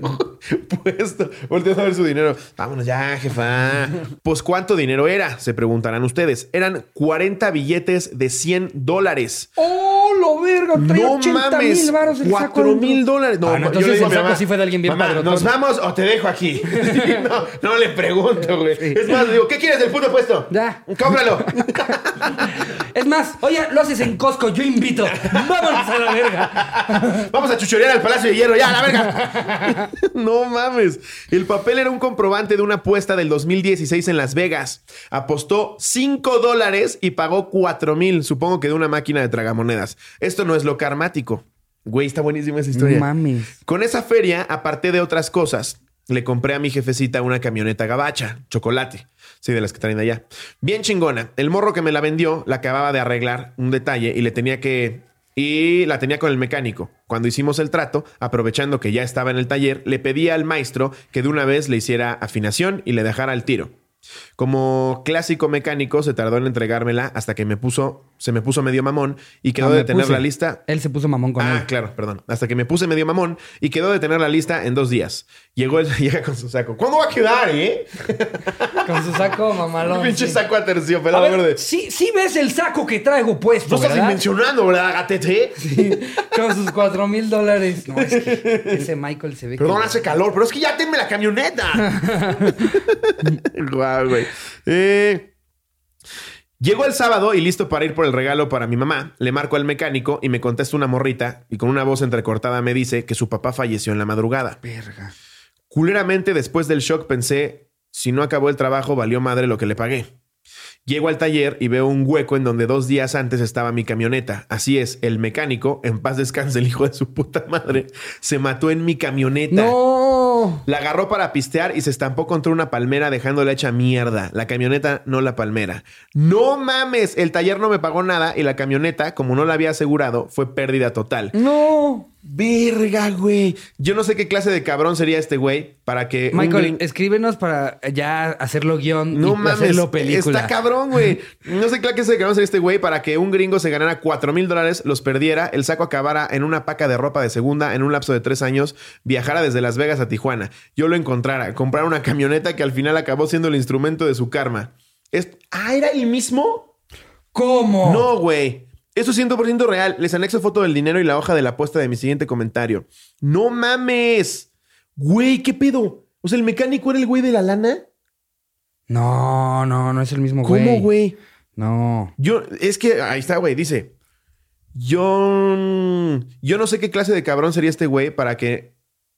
puesto, volteando a ver su dinero. Vámonos ya, jefa. Pues ¿cuánto dinero era? Se preguntarán ustedes. Eran 40 billetes de 100 dólares. ¡Oh, lo verga! No 80 mames, mil varos el saco. 4 dentro. mil dólares. No, Ah, no, yo entonces le digo el a mi saco mamá, sí fue de alguien bien "Mamá, padrotón". ¿Nos vamos o te dejo aquí? [laughs] no, no le pregunto, güey. Es más, le digo, ¿qué quieres del puto puesto? Ya. Cómpralo. [laughs] Es más, oye, lo haces en Costco, yo invito. Vámonos a la verga. Vamos a chuchorear al Palacio de Hierro, ya, a la verga. [laughs] no mames. El papel era un comprobante de una apuesta del 2016 en Las Vegas. Apostó 5 dólares y pagó 4 mil, supongo que de una máquina de tragamonedas. Esto no es lo karmático. Güey, está buenísima esa historia. No mames. Con esa feria, aparte de otras cosas, le compré a mi jefecita una camioneta gabacha, chocolate. Sí, de las que traen allá. Bien chingona. El morro que me la vendió la acababa de arreglar un detalle y le tenía que. Y la tenía con el mecánico. Cuando hicimos el trato, aprovechando que ya estaba en el taller, le pedí al maestro que de una vez le hiciera afinación y le dejara el tiro. Como clásico mecánico, se tardó en entregármela hasta que me puso, se me puso medio mamón y quedó No, de tener puse. la lista. Él se puso mamón con Ah, él. claro, perdón. Hasta que me puse medio mamón y quedó de tener la lista en dos días. Llegó el, [laughs] llega con su saco. ¿Cuándo va a quedar, eh? [laughs] Con su saco Un mamalón. pinche sí. saco A aterciopelado ver, verde. sí, sí ves el saco que traigo puesto, No estás ¿verdad? dimensionando, ¿verdad, gatete? Con sus cuatro mil dólares. No, es que [laughs] ese Michael se ve Perdón, que... hace calor, pero es que ya tenme la camioneta. Guau, güey. Eh, Llegó el sábado y listo para ir por el regalo para mi mamá. Le marco al mecánico y me contesta una morrita y con una voz entrecortada me dice que su papá falleció en la madrugada. Verga. Culeramente, después del shock pensé, si no acabó el trabajo, valió madre lo que le pagué. Llego al taller y veo un hueco en donde dos días antes estaba mi camioneta. Así es, el mecánico, en paz descanse el hijo de su puta madre, se mató en mi camioneta. ¡No! La agarró para pistear y se estampó contra una palmera dejándola hecha mierda. La camioneta, no la palmera. No mames, el taller no me pagó nada y la camioneta, como no la había asegurado, fue pérdida total. ¡No! Verga, güey. Yo no sé qué clase de cabrón sería este güey para que... Michael, escríbenos para ya hacerlo guion No y mames, hacerlo película. está cabrón, güey. No sé qué clase de cabrón sería este güey para que un gringo se ganara 4 mil dólares, los perdiera, el saco acabara en una paca de ropa de segunda en un lapso de tres años, viajara desde Las Vegas a Tijuana, yo lo encontrara, comprara una camioneta que al final acabó siendo el instrumento de su karma. Es- Ah, ¿era el mismo? ¿Cómo? No, güey. Eso es 100% real. Les anexo foto del dinero y la hoja de la apuesta de mi siguiente comentario. No mames. Güey, ¿qué pedo? O sea, el mecánico era el güey de la lana. No, no, no es el mismo güey. ¿Cómo, güey? No. Yo, es que ahí está, güey. Dice: Yo, yo no sé qué clase de cabrón sería este güey para que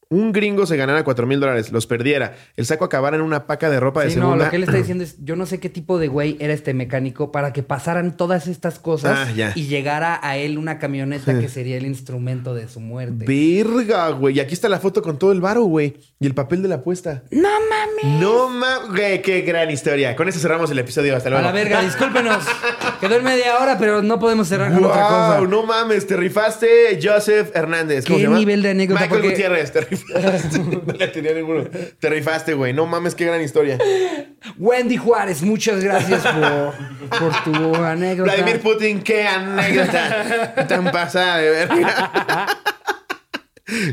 un gringo se ganara 4 mil dólares, los perdiera, el saco acabara en una paca de ropa de Sí, no, segunda. lo que él está diciendo [clears throat] es, yo no sé qué tipo de güey era este mecánico para que pasaran todas estas cosas Ah, y llegara a él una camioneta que sería el instrumento de su muerte. Verga, güey. Y aquí está la foto con todo el varo, güey. Y el papel de la apuesta. No mames. No mames, güey. Qué gran historia. Con eso cerramos el episodio. Hasta A luego. la verga, discúlpenos. [laughs] Quedó en media hora, pero no podemos cerrar con otra cosa. Wow, no mames, te rifaste Joseph Hernández. ¿Cómo ¿Qué nivel de anécdota? Michael Gutiérrez, te rifaste. [laughs] no le tenía ninguno. Te rifaste, güey. No mames, qué gran historia. Wendy Juárez, muchas gracias por, por tu anécdota. Vladimir Putin, qué anécdota [laughs] tan pasada de verga.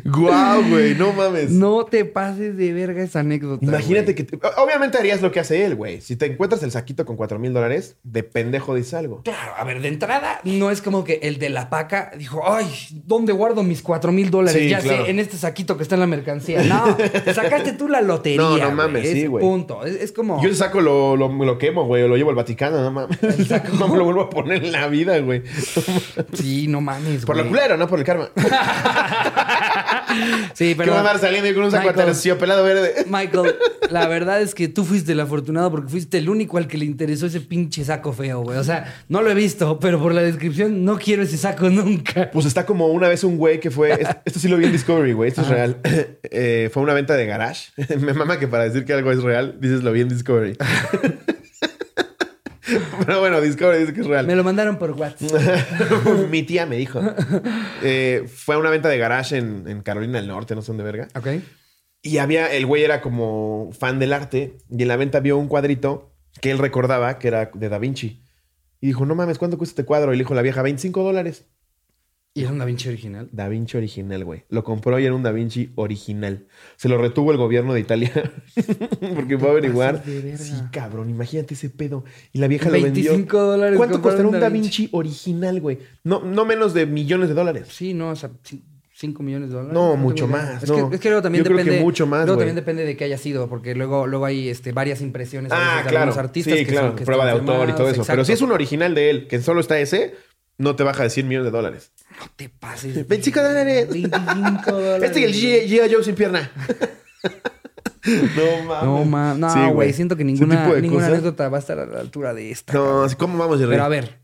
Guau, güey, no mames. No te pases de verga esa anécdota. Imagínate güey. que... te- Obviamente harías lo que hace él, güey. Si te encuentras el saquito con 4 mil dólares, de pendejo dices algo. Claro, a ver, de entrada, no es como que el de la paca dijo, ay, ¿dónde guardo mis cuatro mil dólares? Sí, ya claro. sé, en este saquito que está en la mercancía. No, te sacaste tú la lotería. No, no güey. mames, sí, güey. Punto. Es, es como. Yo el saco lo, lo, lo quemo, güey, o lo llevo al Vaticano, no mames. [laughs] [laughs] No me lo vuelvo a poner en la vida, güey. Sí, no mames. Por lo güey. culero, no por el karma. [laughs] Sí, ¿Qué pero. va a andar saliendo con un saco aterciopelado verde? [laughs] Michael, la verdad es que tú fuiste el afortunado porque fuiste el único al que le interesó ese pinche saco feo, güey. O sea, no lo he visto, pero por la descripción no quiero ese saco nunca. Pues está como una vez un güey que fue. es- Esto sí lo vi en Discovery, güey. Esto es real. [laughs] Eh, fue una venta de garage. [laughs] Me mama que para decir que algo es real, dices lo vi en Discovery. [laughs] Pero bueno, Discovery dice que es real. Me lo mandaron por WhatsApp. [laughs] Mi tía me dijo. Eh, fue a una venta de garage en, en Carolina del Norte, no sé dónde verga. Ok. Y había, el güey era como fan del arte y en la venta vio un cuadrito que él recordaba que era de Da Vinci. Y dijo, no mames, ¿cuánto cuesta este cuadro? Y le dijo la vieja, 25 dólares. ¿Y era un Da Vinci original? Da Vinci original, güey. Lo compró y era un Da Vinci original. Se lo retuvo el gobierno de Italia [laughs] porque fue a averiguar. Sí, cabrón, imagínate ese pedo. Y la vieja lo 25 vendió. dólares ¿Cuánto costará un Da Vinci original, güey? No, no menos de millones de dólares. Sí, no, o sea, 5 millones de dólares. No, mucho más, Es, no. que, es que luego también Yo creo que mucho más, Luego güey. también depende de qué haya sido, porque luego, luego hay este, varias impresiones a Ah, veces de claro. algunos artistas. sí, que claro. son- que Prueba de están autor y todo eso. Pero si es un original de él, que solo está ese, no te baja de 100 millones de dólares. No te pases. de 25 dólares. 25 dólares. Este y el G- G.I. Joe sin pierna. [laughs] no mames. No, ma, no, Sí, güey. Siento que ninguna, ninguna anécdota va a estar a la altura de esta. No, cabrón. así, ¿cómo vamos de rey? Pero a ver.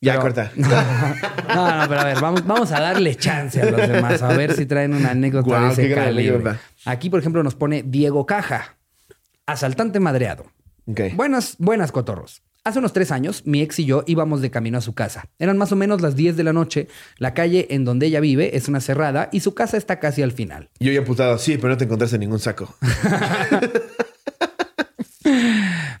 Ya, pero- corta. [laughs] No, no, pero a ver, vamos, vamos a darle chance a los demás, a ver si traen una anécdota de ese qué calibre. Aquí, por ejemplo, nos pone Diego Caja, asaltante madreado. Ok. Buenas, buenas, cotorros. Hace unos tres años, mi ex y yo íbamos de camino a su casa. Eran más o menos las 10 de la noche. La calle en donde ella vive es una cerrada y su casa está casi al final. Yo ya emputado, sí, pero no te encontraste ningún saco. [laughs]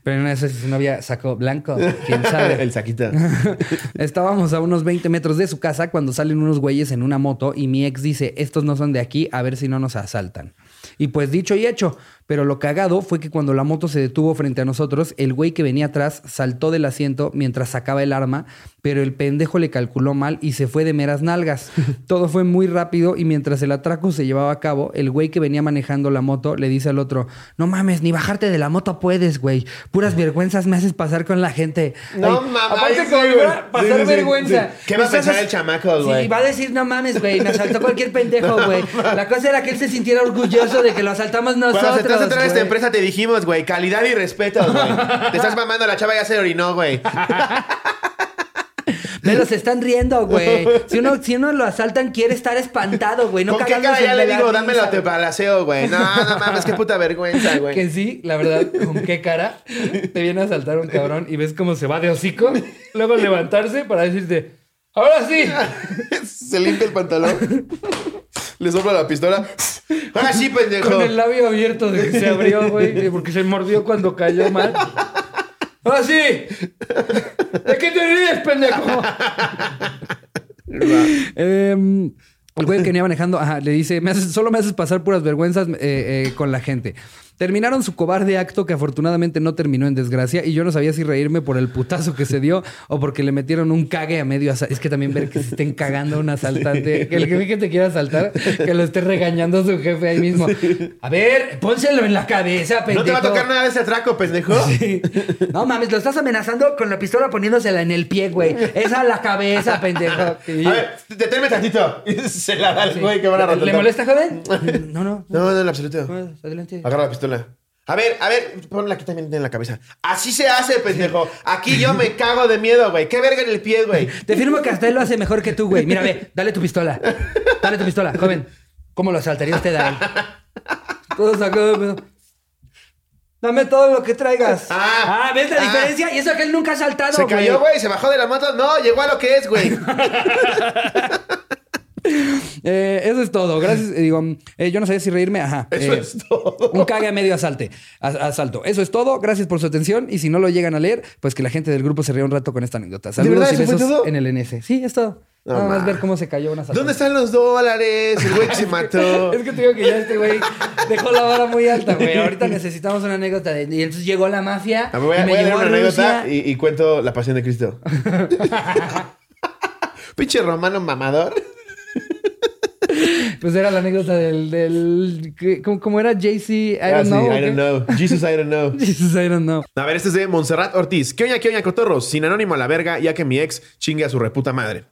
Pero una de esas su novia sacó blanco. ¿Quién sabe? [laughs] El saquita. [laughs] Estábamos a unos 20 metros de su casa cuando salen unos güeyes en una moto y mi ex dice, estos no son de aquí, a ver si no nos asaltan. Y pues dicho y hecho, pero lo cagado fue que cuando la moto se detuvo frente a nosotros, el güey que venía atrás saltó del asiento mientras sacaba el arma, pero el pendejo le calculó mal y se fue de meras nalgas. [laughs] Todo fue muy rápido y mientras el atraco se llevaba a cabo, el güey que venía manejando la moto le dice al otro, no mames, ni bajarte de la moto puedes, güey. Puras vergüenzas me haces pasar con la gente. No Ay, mames, Aparte como pasar Sí, sí, sí, vergüenza. sí. ¿Qué va a pensar el chamaco, güey? Sí, va a decir, no mames, güey, me asaltó cualquier pendejo, güey. [laughs] La cosa era que él se sintiera orgulloso de que lo asaltamos nosotros. Te hace entrar a esta empresa te dijimos, güey, calidad y respeto, güey. Te estás mamando, la chava ya se orinó, güey. [laughs] Pero se están riendo, güey. Si uno, si uno lo asaltan, quiere estar espantado, güey. No ¿Con qué cara ya le digo, dámelo te balaseo, güey? No, no mames, qué puta vergüenza, güey. Que sí, la verdad, con qué cara te viene a asaltar un cabrón y ves cómo se va de hocico, luego levantarse para decirte, ahora sí. [laughs] Se limpia el pantalón. Le sopla la pistola. [laughs] Ahora sí, pendejo. Con el labio abierto de que se abrió, güey, porque se mordió cuando cayó mal. ¡Ahora sí! ¿De qué te ríes, pendejo? [laughs] Em, el güey que venía manejando ajá, le dice: "Me haces- Solo me haces pasar puras vergüenzas eh, eh, con la gente. Terminaron su cobarde acto que afortunadamente no terminó en desgracia y yo no sabía si reírme por el putazo que se dio o porque le metieron un cague a medio asalto. Es que también ver que se estén cagando a un asaltante, que el jefe que te quiera asaltar, que lo esté regañando su jefe ahí mismo. A ver, pónselo en la cabeza, pendejo. No te va a tocar nada de ese atraco, pendejo. Sí. No mames, lo estás amenazando con la pistola poniéndosela en el pie, güey. Esa a la cabeza, pendejo. A ver, deténme tantito. [laughs] Se la da al Sí. güey que van a ¿Le rotar. molesta, joven? [laughs] No, no. No, no, en absoluto. Agarra la pistola. A ver, a ver, ponla aquí también en la cabeza. Así se hace, pendejo. Aquí yo me cago de miedo, güey. ¿Qué verga en el pie, güey? [laughs] Te firmo que hasta él lo hace mejor que tú, güey. Mira, ve, dale tu pistola. Dale tu pistola, joven. ¿Cómo lo asaltaría usted a él? Todos acá, pero- Dame todo lo que traigas. Ah. ¿ves la Ah. diferencia? Y eso que él nunca ha saltado, Se cayó, güey, se bajó de la moto. No, llegó a lo que es, güey. [laughs] [laughs] Eh, eso es todo. Gracias. eh, Digo, eh, yo no sabía si reírme. Ajá. Eso Eh, es todo. Un cague a medio asalte, asalto. Eso es todo. Gracias por su atención. Y si no lo llegan a leer, pues que la gente del grupo se ría un rato con esta anécdota. Saludos verdad y besos todo? en el NS. Sí, es todo. No, Nada más ver cómo se cayó una asaltante. ¿Dónde están los dólares? El güey que se mató. [laughs] Es que te digo que ya este güey dejó la vara muy alta, güey. Ahorita necesitamos una anécdota. De... Y entonces llegó la mafia. A ver, voy a, y me voy a leer llevó una anécdota y, y cuento la pasión de Cristo. [laughs] Pinche romano mamador. [laughs] Pues era la anécdota del. del que- ¿cómo, cómo era? JC. I Ah, don't sí, know. ¿o I don't know. Jesus, I don't know. [laughs] Jesus, I don't know. A ver, este es de Montserrat Ortiz. ¿Qué oña, qué oña, cotorros? Sin anónimo a la verga, ya que mi ex chingue a su reputa madre.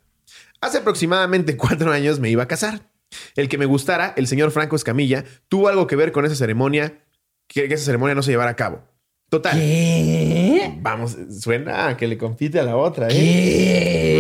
Hace aproximadamente cuatro años me iba a casar. El que me gustara, el señor Franco Escamilla, tuvo algo que ver con esa ceremonia, que, que esa ceremonia no se llevara a cabo. Total. ¿Qué? Vamos, suena a que le compite a la otra, ¿eh? ¿Qué?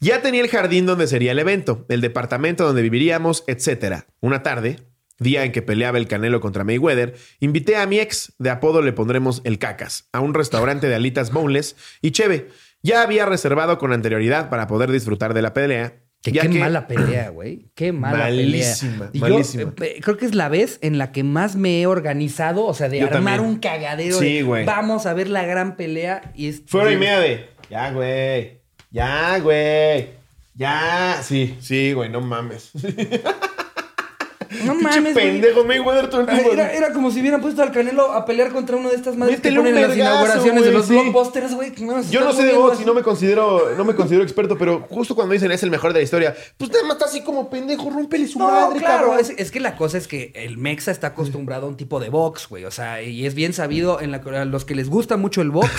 Ya tenía el jardín donde sería el evento, el departamento donde viviríamos, etc. Una tarde, día en que peleaba el Canelo contra Mayweather, invité a mi ex, de apodo le pondremos el Cacas, a un restaurante de alitas boneless y cheve. Ya había reservado con anterioridad para poder disfrutar de la pelea. Que qué que- mala pelea, güey. Qué mala Malísima, pelea. Y malísima. Yo, eh, creo que es la vez en la que más me he organizado, o sea, de Yo armar también. un cagadero. Sí, güey. Vamos a ver la gran pelea y es. Fue hora y media de. Ya, güey. Ya, güey. Ya. Sí, sí, güey, no mames. [laughs] [laughs] No mames, pendejo Mayweather todo el tiempo. Era, era como si hubieran puesto al Canelo a pelear contra uno de estas madres Métele que ponen en las inauguraciones de los sí. blockbusters, güey. que no se Yo no sé de box y no me considero, no me considero experto, pero justo cuando dicen es el mejor de la historia, pues nada más está así como pendejo, rómpele su No, madre, claro, es, es que la cosa es que el Mexa está acostumbrado a un tipo de box, güey. O sea, y es bien sabido en la, a los que les gusta mucho el box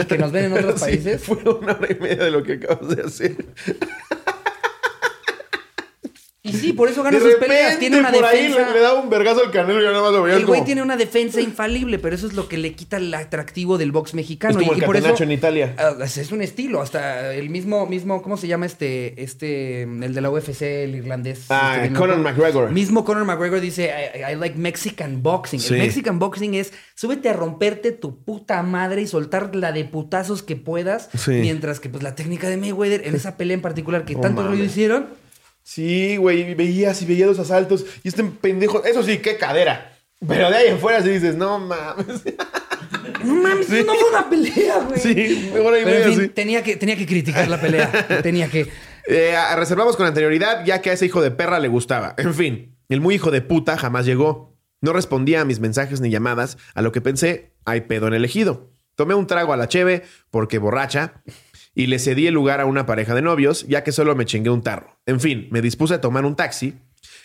y que nos ven en otros [laughs] Sí, países. fue una hora y media de lo que acabas de hacer. Y sí, por eso De gana sus repente, peleas. Tiene una por ahí defensa. le, le daba un vergazo al canelo y yo nada más lo veía El güey como... tiene una defensa infalible, pero eso es lo que le quita el atractivo del box Es mexicano. como y, el y por eso catenacho en Italia. ah, es es un estilo, hasta el mismo, mismo, ¿cómo se llama este, este, el de la UFC, el irlandés? Ah, este, Conor? McGregor. Mismo Conor McGregor dice, I, I like Mexican boxing. Sí. El Mexican boxing es, súbete a romperte tu puta madre y soltar la de putazos que puedas, Sí. mientras que pues la técnica de Mayweather, en esa pelea en particular que No tanto ruido mames. hicieron, Sí, güey, veías y veía los asaltos y este pendejo, eso sí, qué cadera. Pero de ahí en fuera sí dices, no mames. [laughs] No mames, eso no fue una pelea, güey. Sí, hora y Pero en media, fin, sí. tenía, que, tenía que criticar la pelea. [laughs] tenía que. Eh, reservamos con anterioridad, ya que a ese hijo de perra le gustaba. En fin, el muy hijo de puta jamás llegó. No respondía a mis mensajes ni llamadas, a lo que pensé, hay pedo en el ejido. Tomé un trago a la cheve, porque borracha, y le cedí el lugar a una pareja de novios, ya que solo me chingué un tarro. En fin, me dispuse a tomar un taxi,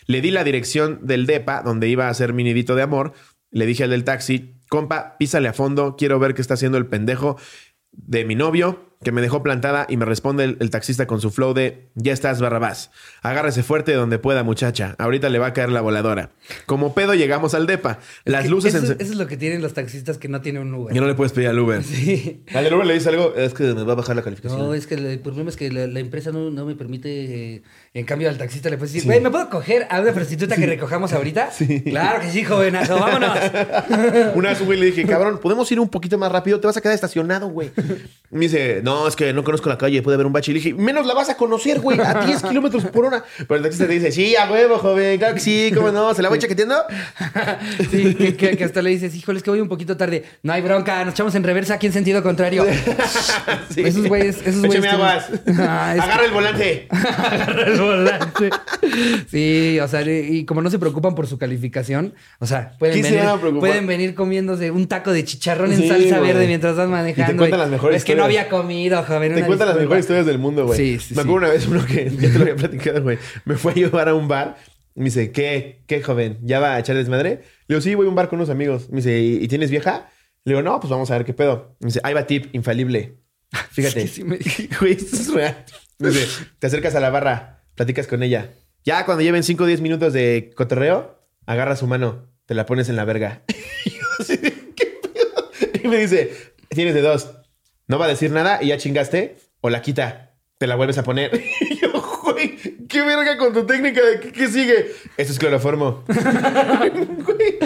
le di la dirección del DEPA, donde iba a hacer mi nidito de amor, le dije al del taxi, compa, písale a fondo, quiero ver qué está haciendo el pendejo de mi novio, que me dejó plantada y me responde el, el taxista con su flow de ya estás barrabás. Agárrese fuerte donde pueda, muchacha. Ahorita le va a caer la voladora. Como pedo llegamos al depa. Las Que luces eso, en... eso es lo que tienen los taxistas que no tienen un Uber. Ya no le puedes pedir al Uber. Sí. [laughs] Al Uber le dice algo, es que me va a bajar la calificación. No, es que el problema es que la, la empresa no, no me permite. eh, en cambio, al taxista le puedes decir, güey, ¿me puedo coger a una prostituta que recojamos ahorita? Claro que sí, jovenazo, vámonos. [laughs] Una vez güey le dije, cabrón, ¿podemos ir un poquito más rápido? Te vas a quedar estacionado, güey. Me dice, no, es que no conozco la calle, puede haber un bache. Y le dije, menos la vas a conocer, güey, a 10 kilómetros por hora. Pero el taxista te dice, sí, a huevo, joven, claro que sí, ¿cómo no? ¿Se la voy chaqueteando? [laughs] Sí, que, que- que hasta le dices, híjole, es que voy un poquito tarde. No hay bronca, nos echamos en reversa aquí en sentido contrario. [laughs] Sí. Esos güeyes, esos güeyes. Ah, que- Agarra el volante. Agarra el volante. Sí, o sea, y como no se preocupan por su calificación, o sea, pueden, ¿Quién se venir, pueden venir comiéndose un taco de chicharrón en Sí, salsa güey. verde mientras vas manejando. Y te cuentan las mejores Es que no había comido, joven. Te cuentan las mejores historias del mundo, güey. Sí, sí, Me sí. acuerdo una vez uno que ya te lo había platicado, güey. Me fue a llevar a un bar. Me dice, ¿qué, qué joven? ¿Ya va a echar desmadre? Le digo, sí, voy a un bar con unos amigos. Me dice, ¿y, y tienes vieja? Le digo, no, pues vamos a ver qué pedo. Me dice, ahí va tip, infalible. [laughs] Fíjate. Sí me- [laughs] Güey, esto es real. Me dice, te acercas a la barra, platicas con ella. Ya cuando lleven 5 o 10 minutos de cotorreo, agarras su mano, te la pones en la verga. [laughs] Y yo así de, ¿qué pedo? Y me dice, tienes de dos. No va a decir nada y ya chingaste, o la quita, te la vuelves a poner. [laughs] Y yo, güey, qué verga con tu técnica de qué, qué sigue. Eso es cloroformo. [laughs] Güey.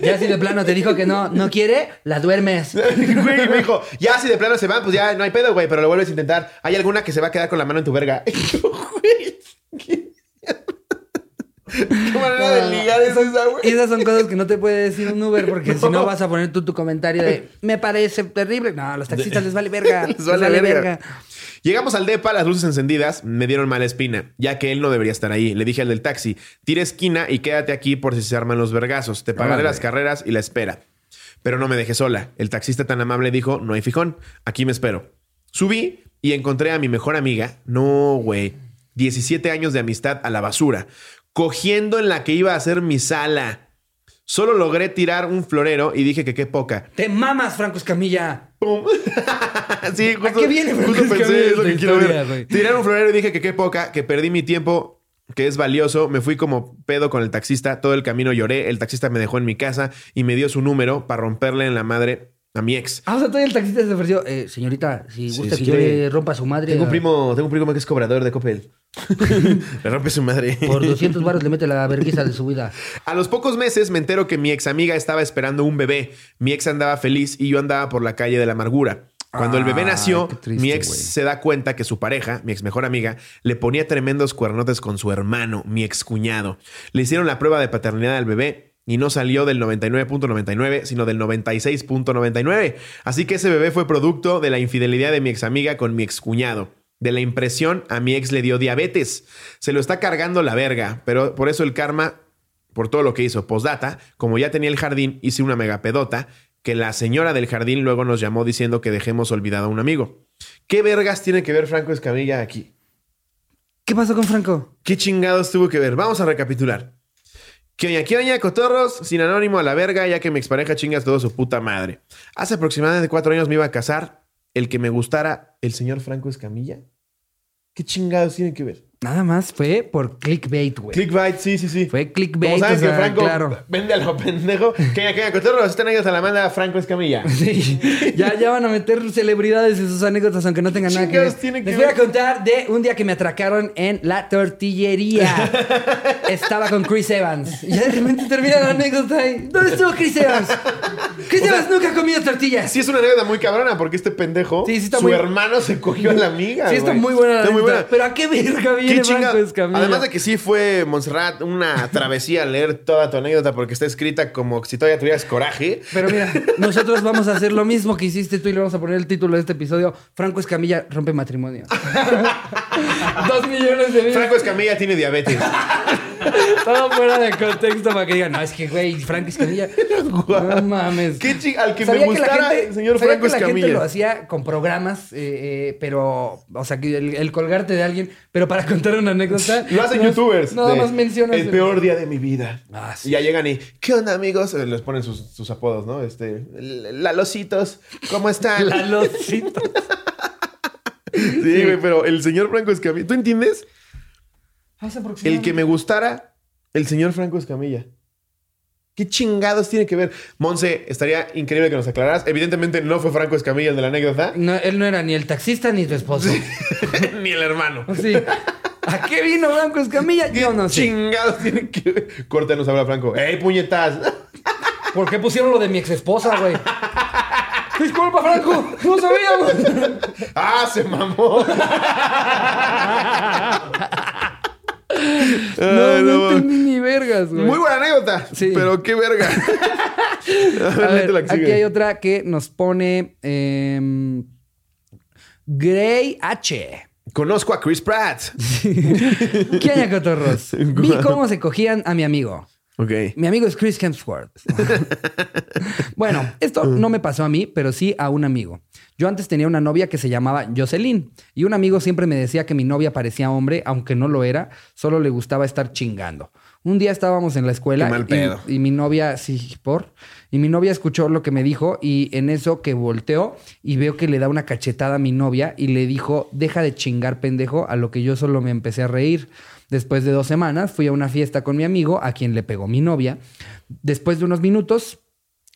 Ya si de plano te dijo que no, no quiere, la duermes. Güey, y me dijo, ya si de plano se van, pues ya no hay pedo, güey, pero lo vuelves a intentar. ¿Hay alguna que se va a quedar con la mano en tu verga? Y yo, güey, ¿qué, qué manera de ligar es esa, güey? esas son cosas que no te puede decir un Uber porque si no vas a poner tú tu comentario de [laughs] me parece terrible. No, a los taxistas les vale verga. [laughs] Les vale les verga. Llegamos al depa, las luces encendidas, me dieron mala espina, ya que él no debería estar ahí. Le dije al del taxi, tira esquina y quédate aquí por si se arman los vergazos. Te pagaré Órale. las carreras y la espera. Pero no me dejé sola. El taxista tan amable dijo, no hay fijón, aquí me espero. Subí y encontré a mi mejor amiga. No, güey. 17 años de amistad a la basura. Cogiendo en la que iba a ser mi sala. Solo logré tirar un florero y dije que qué poca. Te mamas, Franco Escamilla. ¡Pum! [laughs] sí, justo, qué viene justo Franco pensé Escamilla es lo que esta quiero ver. Tirar un florero y dije que qué poca, que perdí mi tiempo, que es valioso. Me fui como pedo con el taxista. Todo el camino lloré. El taxista me dejó en mi casa y me dio su número para romperle en la madre a mi ex. Ah, o sea, todavía el taxista se ofreció. Eh, señorita, si Sí, gusta que yo quiere- le rompa a su madre. Tengo un a- primo, tengo un primo que es cobrador de Coppel. [laughs] Le rompe su madre. Por 200 baros le mete la vergüenza de su vida. A los pocos meses me entero que mi ex amiga estaba esperando un bebé. Mi ex andaba feliz y yo andaba por la calle de la amargura. Cuando el bebé Ay, nació, qué triste, mi ex güey. se da cuenta que su pareja, mi ex mejor amiga, le ponía tremendos cuernotes con su hermano, mi ex cuñado. Le hicieron la prueba de paternidad al bebé y no salió del 99.99, sino del 96.99. Así que ese bebé fue producto de la infidelidad de mi ex amiga con mi ex cuñado. De la impresión, a mi ex le dio diabetes. Se lo está cargando la verga, pero por eso el karma por todo lo que hizo. Postdata, como ya tenía el jardín, hice una mega pedota que la señora del jardín luego nos llamó diciendo que dejemos olvidado a un amigo. ¿Qué vergas tiene que ver Franco Escamilla aquí? ¿Qué pasó con Franco? ¿Qué chingados tuvo que ver? Vamos a recapitular. Que oña, que oña, cotorros, sin anónimo a la verga, ya que mi expareja chingas todo su puta madre. Hace aproximadamente cuatro años me iba a casar. El que me gustara, el señor Franco Escamilla. ¿Qué chingados tiene que ver? Nada más fue por clickbait, güey. Clickbait, sí, sí, sí. Fue clickbait. Como saben o sea, que Franco Claro. vende a lo pendejo. Que que oña, cotorros, esta anécdota la manda Franco Escamilla. [laughs] Sí, ya, ya van a meter celebridades en sus anécdotas, aunque no tengan nada que ver. tiene que Les voy a contar de un día que me atracaron en la tortillería. [laughs] Estaba con Chris Evans. Y ya de repente termina la anécdota ahí. ¿Dónde estuvo Chris Evans? Chris Evans nunca ha comido tortillas. Sí, es una anécdota muy cabrona porque este pendejo, Sí, sí está su muy- hermano se cogió a la amiga. Sí, está muy buena la Está muy buena. Pero ¿a qué verga viene chinga- Franco Escamilla. Además de que sí fue, Montserrat, una travesía leer toda tu anécdota porque está escrita como si todavía tuvieras coraje. Pero mira, nosotros vamos a hacer lo mismo que hiciste tú y le vamos a poner el título de este episodio. Franco Escamilla rompe matrimonio. [laughs] Dos millones de Franco Escamilla tiene diabetes. Todo fuera de contexto para que digan, no, es que, güey, Franco Escamilla. [laughs] No mames. Qué al que me Sabía que gustara, gente- señor Franco que la gente Escamilla. lo hacía con programas, eh, eh, pero, o sea, que el, el colgarte de alguien, pero para contar una anécdota. [laughs] Lo hacen youtubers. Nada más mencionas. El peor día de mi vida. Ah, sí. Y ya llegan y, ¿qué onda, amigos? Eh, Les ponen sus, sus apodos, ¿no? Este, Lalositos, ¿cómo están? [laughs] La losita. Sí, güey, pero el señor Franco Escamilla. ¿Tú entiendes? Hace El que me gustara, el señor Franco Escamilla. ¿Qué chingados tiene que ver? Monse, estaría increíble que nos aclararas. Evidentemente no fue Franco Escamilla el de la anécdota, No, él no era ni el taxista ni tu esposo. [laughs] ni el hermano. [laughs] Sí. ¿A qué vino Franco Escamilla? Yo no sé. chingados tiene que ver? Corte nos habla Franco. ¡Ey, puñetas! [laughs] ¿Por qué pusieron lo de mi ex esposa, güey? Disculpa, Franco. No sabíamos. ¡Ah, se mamó! No, Ay, no, no. entendí ni vergas, güey. Muy buena anécdota. Sí. Pero qué verga. [laughs] [laughs] A ver, A ver, léete la que aquí sigue. hay otra que nos pone em, Grey H. Conozco a Chris Pratt. [laughs] ¿Qué hay, cotorros? Vi cómo se cogían a mi amigo. Mi amigo es Chris Hemsworth. [laughs] bueno, esto no me pasó a mí, pero sí a un amigo. Yo antes tenía una novia que se llamaba Jocelyn y un amigo siempre me decía que mi novia parecía hombre, aunque no lo era, solo le gustaba estar chingando. Un día estábamos en la escuela mal y- pedo. y, mi novia, sí, por, y mi novia escuchó lo que me dijo y en eso que volteó y veo que le da una cachetada a mi novia y le dijo, deja de chingar pendejo, a lo que yo solo me empecé a reír. Después de dos semanas fui a una fiesta con mi amigo, a quien le pegó mi novia. Después de unos minutos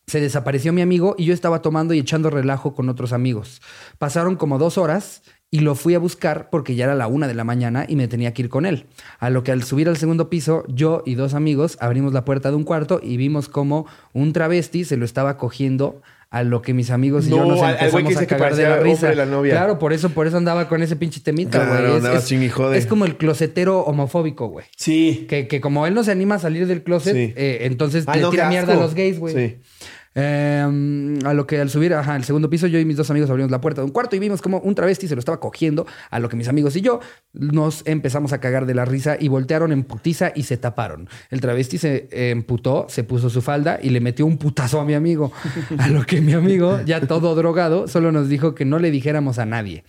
se desapareció mi amigo y yo estaba tomando y echando relajo con otros amigos. Pasaron como dos horas y lo fui a buscar porque ya era la una de la mañana y me tenía que ir con él. A lo que al subir al segundo piso, yo y dos amigos abrimos la puerta de un cuarto y vimos como un travesti se lo estaba cogiendo a lo que mis amigos y yo No, nos empezamos a cagar de la risa. hombre la novia. Claro, por eso, por eso andaba con ese pinche temita, güey. es, es como el closetero homofóbico, güey. Sí. Que, que como él no se anima a salir del closet, Sí. eh, entonces Ay, le no, tira mierda a los gays, güey. Sí. Eh, a lo que al subir ajá, al segundo piso, yo y mis dos amigos abrimos la puerta de un cuarto y vimos como un travesti se lo estaba cogiendo. A lo que mis amigos y yo nos empezamos a cagar de la risa y voltearon en putiza y se taparon. El travesti se emputó, se puso su falda y le metió un putazo a mi amigo. A lo que mi amigo, ya todo drogado, solo nos dijo que no le dijéramos a nadie.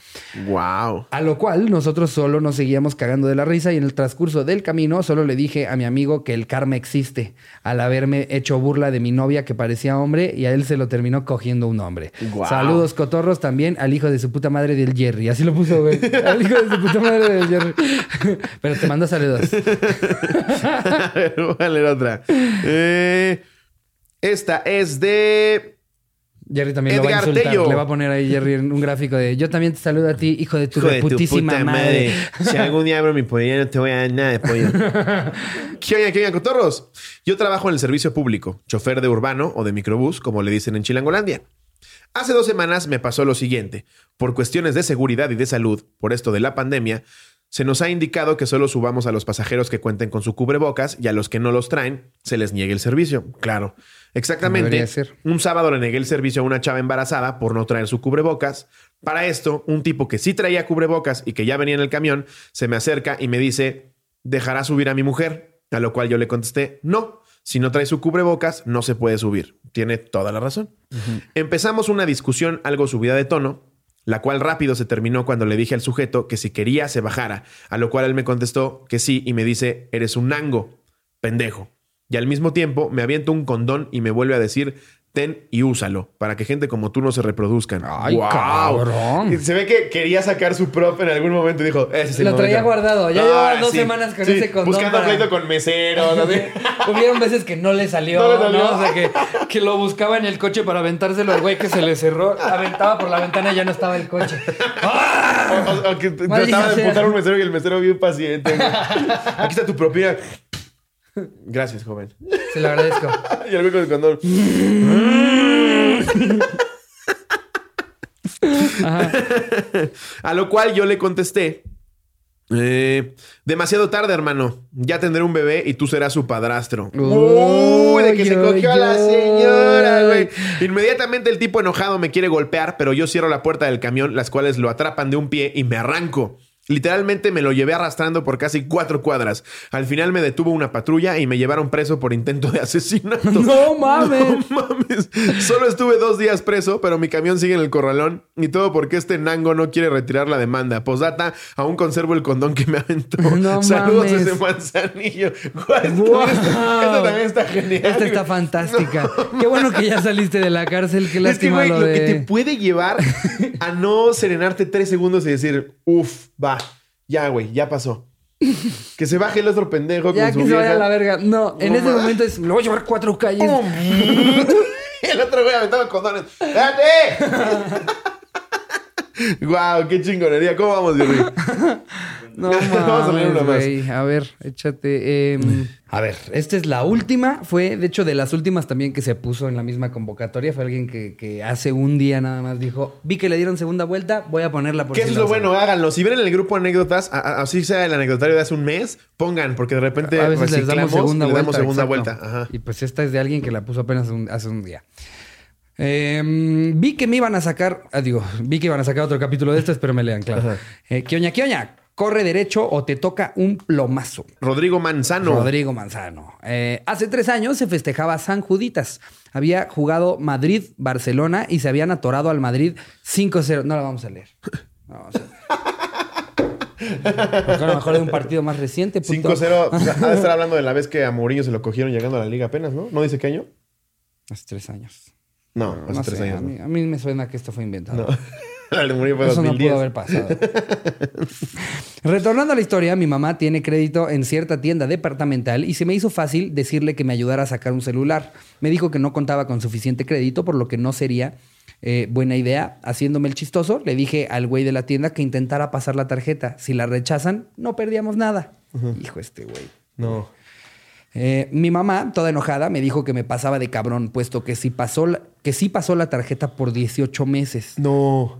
Wow. A lo cual nosotros solo nos seguíamos cagando de la risa y en el transcurso del camino solo le dije a mi amigo que el karma existe al haberme hecho burla de mi novia que parecía hombre y a él se lo terminó cogiendo un hombre. Saludos cotorros también al hijo de su puta madre del Jerry. Así lo puso, güey. [laughs] Al hijo de su puta madre del Jerry. [laughs] Pero te mando saludos. [laughs] A ver, voy a leer otra. Eh, esta es de. Jerry también lo va a Edgar insultar. Tello. Le va a poner ahí Jerry un gráfico de yo también te saludo a ti, hijo de tu Hijo de tu reputísima madre. [laughs] Si algún día abro mi pollo, no te voy a dar nada de pollo. ¿Qué oigan, qué oigan, cotorros? Yo trabajo en el servicio público, chofer de urbano o de microbús, como le dicen en Chilangolandia. Hace dos semanas me pasó lo siguiente. Por cuestiones de seguridad y de salud, por esto de la pandemia, se nos ha indicado que solo subamos a los pasajeros que cuenten con su cubrebocas y a los que no los traen se les niegue el servicio. Claro. Exactamente. Un sábado le negué el servicio a una chava embarazada por no traer su cubrebocas. Para esto, un tipo que sí traía cubrebocas y que ya venía en el camión se me acerca y me dice, ¿dejará subir a mi mujer? A lo cual yo le contesté, no. Si no trae su cubrebocas, no se puede subir. Tiene toda la razón. Empezamos una discusión algo subida de tono, la cual rápido se terminó cuando le dije al sujeto que si quería se bajara, a lo cual él me contestó que sí y me dice, eres un nango, pendejo. Y al mismo tiempo me aviento un condón y me vuelve a decir, ten y úsalo, para que gente como tú no se reproduzcan. Ay, ¡Guau! cabrón. Se ve que quería sacar su prop en algún momento y dijo, ese es el Lo traía momento". guardado. Ya Ah, llevaba dos sí, semanas con sí, ese condón Buscando para- pleito con meseros. [laughs] Hubieron veces que no le salió, No le salió. O sea, que, que lo buscaba en el coche para aventárselo al güey que se le cerró. Aventaba por la ventana y ya no estaba el coche. ¡Ah! [laughs] O, o- o que trataba de a un mesero y el mesero bien paciente. [laughs] Aquí está tu propina. Gracias, joven. Se lo agradezco. [laughs] Y el güey con el condón. A lo cual yo le contesté Eh, demasiado tarde, hermano. Ya tendré un bebé y tú serás su padrastro. Uy, de que se cogió a la señora, güey. Inmediatamente el tipo enojado me quiere golpear, pero yo cierro la puerta del camión, las cuales lo atrapan de un pie y me arranco. Literalmente me lo llevé arrastrando por casi cuatro cuadras. Al final me detuvo una patrulla y me llevaron preso por intento de [laughs] asesinato. No mames. No mames. Solo estuve dos días preso, pero mi camión sigue en el corralón. Y todo porque este nango no quiere retirar la demanda. Posdata, aún conservo el condón que me aventó. No [laughs] Saludos mames. desde Manzanillo. Wow. Esta también está genial. Esta está fantástica. [laughs] Qué bueno que ya saliste de la cárcel. Qué Es que, lástima güey, lo lo de... que te puede llevar a no serenarte tres segundos y decir, uff, va, ya, güey, ya pasó. Que se baje el otro pendejo Ya con su que se vaya a la verga. No, en No ese mames. momento es... Me voy a llevar cuatro calles. [laughs] El otro güey aventaba condones. ¡Espérate! [laughs] ¡Guau! ¡Qué chingonería! ¿Cómo vamos, Jerry? [laughs] No [laughs] Vamos a leer una más. A ver, échate. em, a ver, esta es la última. Fue, de hecho, de las últimas también que se puso en la misma convocatoria. Fue alguien que, que hace un día nada más dijo: Vi que le dieron segunda vuelta, voy a ponerla por Que si eso es lo usan". bueno, háganlo. Si ven en el grupo anécdotas, así sea el anecdotario de hace un mes, pongan, porque de repente A veces les damos segunda vuelta. damos segunda vuelta. Ajá. Y pues esta es de alguien que la puso apenas un- hace un día. Em, vi que me iban a sacar, ah, digo, vi que iban a sacar otro capítulo de esto, espero me lean, claro. Eh, Kioña, Kioña, corre derecho o te toca un plomazo. Rodrigo Manzano. Rodrigo Manzano. Eh, hace tres años se festejaba San Juditas. Había jugado Madrid-Barcelona y se habían atorado al Madrid 5-0. No la vamos a leer. No la vamos a leer. Porque a lo mejor de un partido más reciente. puto. 5-0. o sea, ha de estar hablando de la vez que a Mourinho se lo cogieron llegando a la liga apenas, ¿no? ¿No dice qué año? Hace tres años. No, hace No tres sé, años. a, ¿no? mí, a mí me suena que esto fue inventado. No. De Mourinho fue Eso no 2010. pudo haber pasado. Retornando a la historia, mi mamá tiene crédito en cierta tienda departamental y se me hizo fácil decirle que me ayudara a sacar un celular. Me dijo que no contaba con suficiente crédito, por lo que no sería eh, buena idea. Haciéndome el chistoso, le dije al güey de la tienda que intentara pasar la tarjeta. Si la rechazan, no perdíamos nada. Hijo este güey. No. Eh, mi mamá, toda enojada, me dijo que me pasaba de cabrón, puesto que sí pasó la, que sí pasó la tarjeta por 18 meses. No.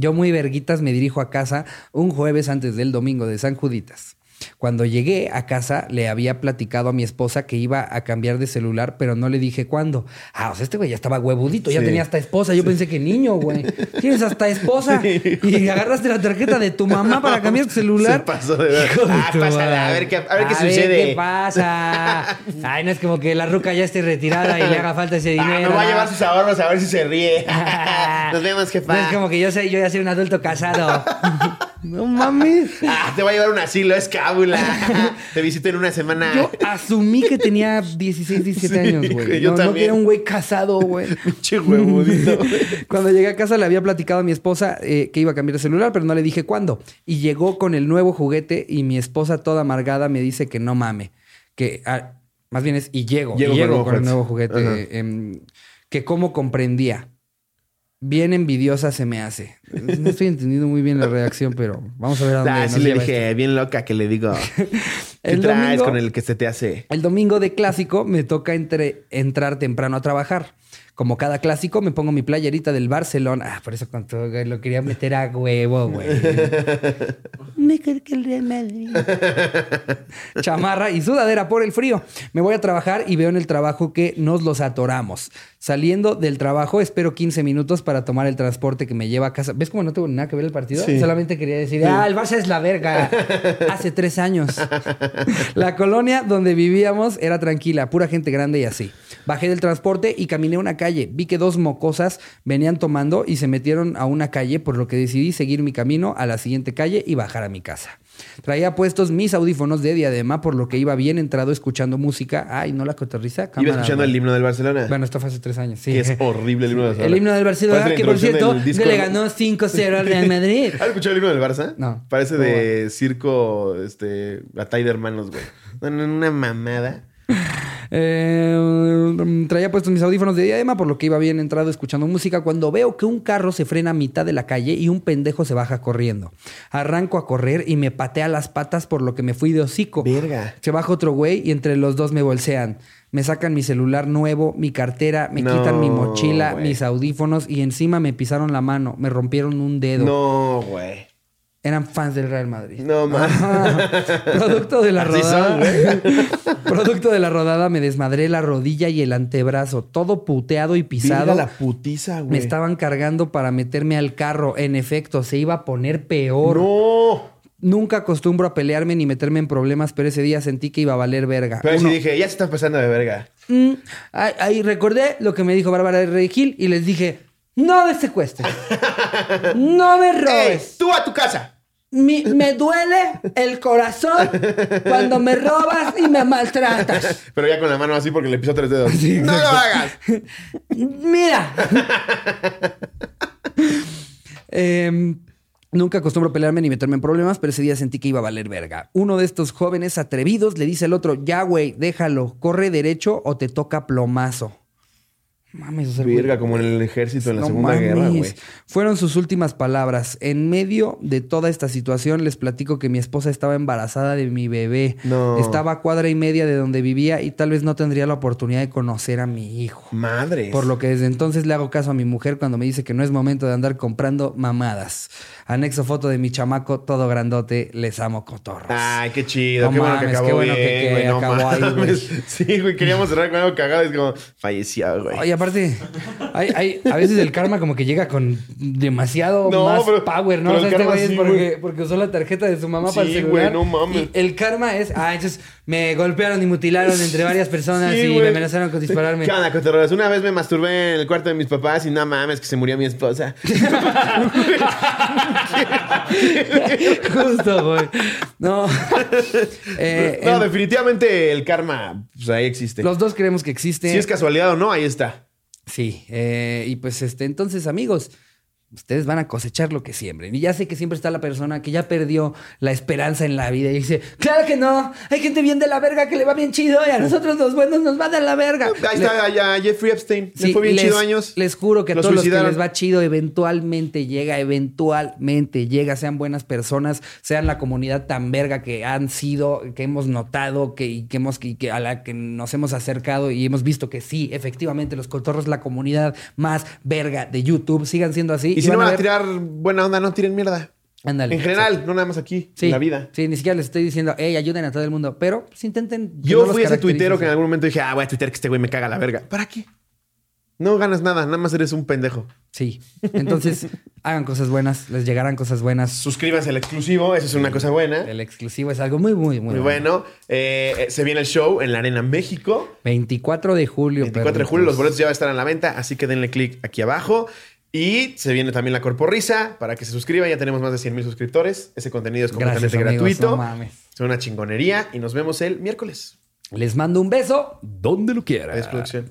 Yo muy verguitas me dirijo a casa un jueves antes del domingo de San Juditas. Cuando llegué a casa le había platicado a mi esposa que iba a cambiar de celular, pero no le dije cuándo. Ah, o sea, este güey ya estaba huevudito, ya tenía hasta esposa. Yo pensé que niño, güey. Tienes hasta esposa. Y agarraste la tarjeta de tu mamá para cambiar tu celular. Se pasó de ver. Ah, pásala, a ver qué- a ver qué sucede. qué pasa. Ay, no es como que la ruca ya esté retirada y le haga falta ese Ah, dinero. me va a ¿no? llevar sus ahorros a ver si se ríe. [laughs] Nos vemos, No jefa. es como que yo sé, yo ya soy un adulto casado. No mames. [laughs] Ah, te va a llevar un asilo, es cábula. [laughs] te visito en una semana. Yo asumí que tenía 16, 17 Sí, años, güey. yo no, no que también. era un güey casado, güey. [laughs] Pinche huevudito. Cuando llegué a casa le había platicado a mi esposa eh, que iba a cambiar de celular, pero no le dije cuándo. Y llegó con el nuevo juguete y mi esposa toda amargada me dice que no mame. Que ah, más bien es y llego, Llego y llego con el nuevo juguete. em, que cómo comprendía. Bien envidiosa se me hace. No estoy entendiendo muy bien la reacción, pero vamos a ver a dónde Ah, nos sí le dije, esto. bien loca que le digo. [laughs] ¿Qué El traes domingo- con el que se te hace? El domingo de clásico me toca entre- entrar temprano a trabajar. Como cada clásico, me pongo mi playerita del Barcelona. Ah, por eso güey, lo quería meter a huevo, güey. [laughs] me creo que el Real Madrid. [laughs] Chamarra y sudadera por el frío. Me voy a trabajar y veo en el trabajo que nos los atoramos. Saliendo del trabajo, espero 15 minutos para tomar el transporte que me lleva a casa. ¿Ves cómo no tengo nada que ver el partido? Sí. Solamente quería decir, ah, el Barça es la verga. [laughs] Hace tres años. La colonia donde vivíamos era tranquila, pura gente grande y así. Bajé del transporte y caminé una calle. Vi que dos mocosas venían tomando y se metieron a una calle, por lo que decidí seguir mi camino a la siguiente calle y bajar a mi casa. Traía puestos mis audífonos de diadema, por lo que iba bien entrado escuchando música. Ay, ¿no la cotorriza? Iba Cámara, escuchando güey. el himno del Barcelona. Bueno, esto fue hace tres años, sí. que es horrible el himno del Barcelona. [laughs] El himno del Barcelona, que por cierto, disco, le ganó 5-0 al Real Madrid. ¿Has escuchado el himno del Barça? No. Parece ¿Cómo de circo, este, Atay de hermanos, güey. Una mamada. Eh, traía puestos mis audífonos de diadema, por lo que iba bien entrado escuchando música, cuando veo que un carro se frena a mitad de la calle y un pendejo se baja corriendo. Arranco a correr y me patea las patas, por lo que me fui de hocico. Verga. Se baja otro güey y entre los dos me bolsean. Me sacan mi celular nuevo, mi cartera, me No, quitan mi mochila, mis audífonos y encima me pisaron la mano, me rompieron un dedo. No, güey. Eran fans del Real Madrid. No. Ajá. [laughs] Producto de la son, rodada. [laughs] Producto de la rodada me desmadré la rodilla y el antebrazo, todo puteado y pisado. Verga la putiza, güey. Me estaban cargando para meterme al carro. En efecto, se iba a poner peor. No. Nunca acostumbro a pelearme ni meterme en problemas, pero ese día sentí que iba a valer verga. Pero Uno, sí dije, ya se está pasando de verga. mm, ahí, ahí recordé lo que me dijo Bárbara de Regil y les dije, no me secuestres. no me [laughs] ¡Ey! robes. ¡Tú a tu casa! Mi- me duele el corazón cuando me robas y me maltratas. Pero ya con la mano así porque le pisó tres dedos. Sí, ¡No lo hagas! Mira. [laughs] Em, nunca acostumbro pelearme ni meterme en problemas, pero ese día sentí que iba a valer verga. Uno de estos jóvenes atrevidos le dice al otro, ya güey, déjalo, corre derecho o te toca plomazo. Mames, o sea, Verga, como en el ejército en la no Segunda mames. Guerra, güey. Fueron sus últimas palabras. En medio de toda esta situación les platico que mi esposa estaba embarazada de mi bebé. No. Estaba a cuadra y media de donde vivía y tal vez no tendría la oportunidad de conocer a mi hijo. Madre. Por lo que desde entonces le hago caso a mi mujer cuando me dice que no es momento de andar comprando mamadas. Anexo foto de mi chamaco, todo grandote. Les amo, cotorros. Ay, qué chido. No qué bueno que mames, acabó qué bueno bien, que- que güey. No acabó ahí, güey. mames. [laughs] Sí, güey. Queríamos cerrar con algo cagado. Es como, falleció, güey. Oye, aparte, hay, hay- a veces el karma como que llega con demasiado No, más pero- power, ¿no? pero O sea, el este karma güey es sí, porque, güey. porque usó la tarjeta de su mamá Sí, para el celular. güey, no mames. Y el karma es, ah, entonces me golpearon y mutilaron entre varias personas [laughs] Sí, y güey. me amenazaron con dispararme. ¿Qué onda, cotorros? Una vez me masturbé en el cuarto de mis papás y no mames que se murió mi esposa. [laughs] Justo, güey. No. [laughs] Eh, no, en- definitivamente el karma, pues ahí existe. los dos creemos que existe. Si es casualidad o no, ahí está. Sí, eh, y pues este, entonces amigos, ustedes van a cosechar lo que siembren. Y ya sé que siempre está la persona que ya perdió la esperanza en la vida y dice, claro que no, hay gente bien de la verga que le va bien chido y a nosotros los buenos nos va de la verga. Ahí Le- está allá Jeffrey Epstein. Le Sí, fue bien les, chido años. Les juro que a todos los que les va chido, eventualmente llega, eventualmente llega, sean buenas personas, sean la comunidad tan verga que han sido, que hemos notado, que, que hemos, que a la que nos hemos acercado y hemos visto que sí, efectivamente, los cotorros, la comunidad más verga de YouTube, sigan siendo así. Y si no van a ver- tirar buena onda, no tiren mierda. Ándale, En general, exacto. no nada más aquí, Sí, en la vida. Sí, ni siquiera les estoy diciendo, hey, ayuden a todo el mundo, pero pues intenten. Yo no fui ese tuitero que en algún momento dije, ah, voy a tuitear que este güey me caga la verga. ¿Para qué? No ganas nada, nada más eres un pendejo. Sí, entonces [laughs] hagan cosas buenas, les llegarán cosas buenas. Suscríbanse al exclusivo, eso es una cosa buena. El exclusivo es algo muy, muy, muy, Muy bueno. Eh, eh, se viene el show en la Arena México. 24 de julio. 24 de julio, los boletos ya van a estar en la venta, así que denle clic aquí abajo. Y se viene también la Corporrisa para que se suscriban. Ya tenemos más de 100 mil suscriptores. Ese contenido es Gracias, completamente amigos, gratuito. no mames. es una chingonería y nos vemos el miércoles. Les mando un beso donde lo quieran. Adiós, producción.